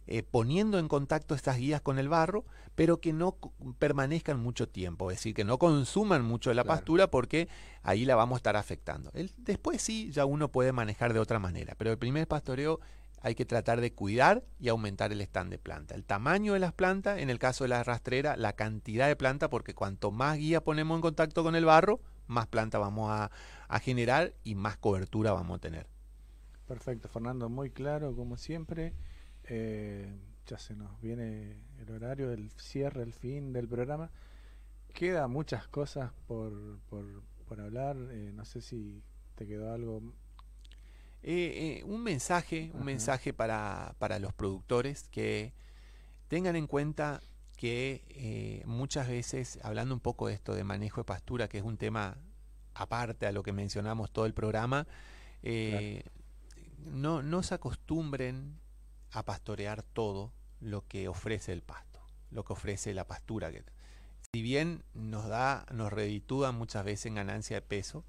eh, poniendo en contacto estas guías con el barro, pero que no permanezcan mucho tiempo, es decir, que no consuman mucho de la pastura porque ahí la vamos a estar afectando. El, después sí, ya uno puede manejar de otra manera, pero el primer pastoreo hay que tratar de cuidar y aumentar el stand de planta. El tamaño de las plantas, en el caso de la rastrera, la cantidad de planta, porque cuanto más guía ponemos en contacto con el barro, más planta vamos a, generar y más cobertura vamos a tener. Perfecto, Fernando, muy claro como siempre. Eh, ya se nos viene el horario del cierre, el fin del programa. Queda muchas cosas por, por, hablar. Eh, no sé si te quedó algo eh, eh, un mensaje, un mensaje para, para, los productores que tengan en cuenta que eh, muchas veces, hablando un poco de esto de manejo de pastura, que es un tema aparte a lo que mencionamos todo el programa, no, no se acostumbren a pastorear todo lo que ofrece el pasto, lo que ofrece la pastura. Si bien nos da, nos reditúa muchas veces en ganancia de peso,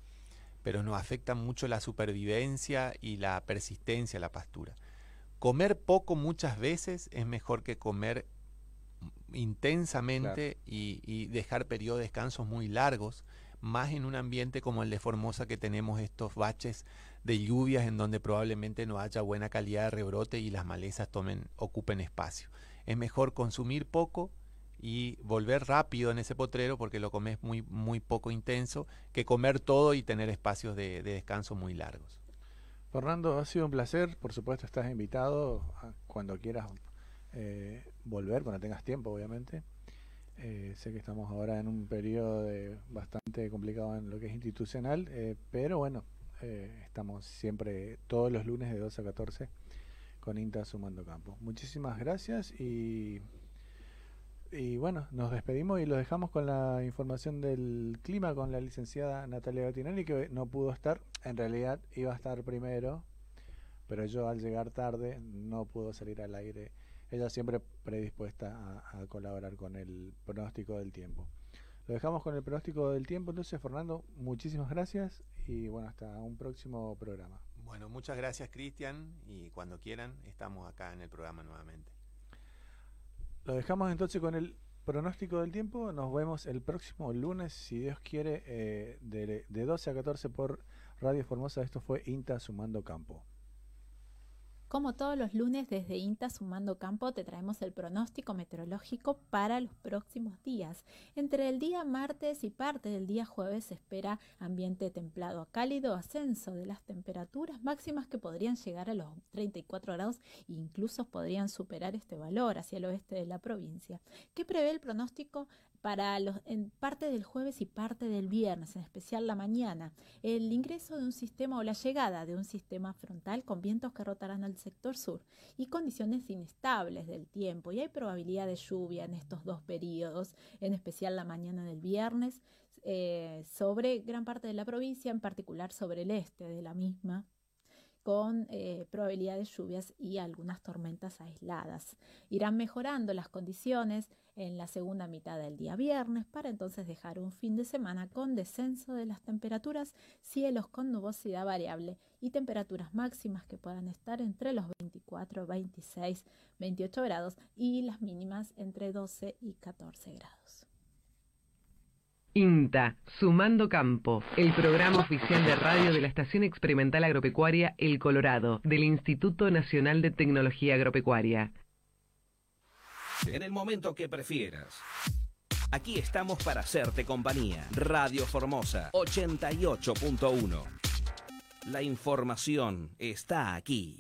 pero nos afecta mucho la supervivencia y la persistencia la pastura. Comer poco muchas veces es mejor que comer intensamente y, dejar periodos de descansos muy largos, más en un ambiente como el de Formosa que tenemos estos baches de lluvias en donde probablemente no haya buena calidad de rebrote y las malezas tomen, ocupen espacio. Es mejor consumir poco y volver rápido en ese potrero porque lo comes muy, muy poco intenso que comer todo y tener espacios de, descanso muy largos. Fernando, ha sido un placer. Por supuesto, estás invitado cuando quieras eh, volver, cuando tengas tiempo, obviamente. Eh, sé que estamos ahora en un periodo bastante complicado en lo que es institucional, eh, pero bueno, estamos siempre todos los lunes de 2 a 14 con INTA Sumando Campo. Muchísimas gracias y y bueno, nos despedimos y lo dejamos con la información del clima con la licenciada Natalia Gattinelli, que no pudo estar. En realidad iba a estar primero, pero yo al llegar tarde no pudo salir al aire. Ella siempre predispuesta a, colaborar con el pronóstico del tiempo. Lo dejamos con el pronóstico del tiempo. Entonces, Fernando, muchísimas gracias y bueno, hasta un próximo programa. Bueno, muchas gracias, Cristian, y cuando quieran, estamos acá en el programa nuevamente. Lo dejamos entonces con el pronóstico del tiempo. Nos vemos el próximo lunes, si Dios quiere, eh, de, de 12 a 14 por Radio Formosa. Esto fue INTA Sumando Campo. Como todos los lunes desde INTA Sumando Campo te traemos el pronóstico meteorológico para los próximos días. Entre el día martes y parte del día jueves se espera ambiente templado a cálido, ascenso de las temperaturas máximas que podrían llegar a los 34 grados e incluso podrían superar este valor hacia el oeste de la provincia. ¿Qué prevé el pronóstico para los, en parte del jueves y parte del viernes, en especial la mañana? El ingreso de un sistema o la llegada de un sistema frontal con vientos que rotarán al sector sur y condiciones inestables del tiempo y hay probabilidad de lluvia en estos dos periodos, en especial la mañana del viernes, eh, sobre gran parte de la provincia, en particular sobre el este de la misma con eh, probabilidad de lluvias y algunas tormentas aisladas. Irán mejorando las condiciones en la segunda mitad del día viernes para entonces dejar un fin de semana con descenso de las temperaturas, cielos con nubosidad variable y temperaturas máximas que puedan estar entre los 24, 26, 28 grados y las mínimas entre 12 y 14 grados. INTA, Sumando Campo, el programa oficial de radio de la Estación Experimental Agropecuaria El Colorado, del Instituto Nacional de Tecnología Agropecuaria. En el momento que prefieras. Aquí estamos para hacerte compañía. Radio Formosa 88.1. La información está aquí.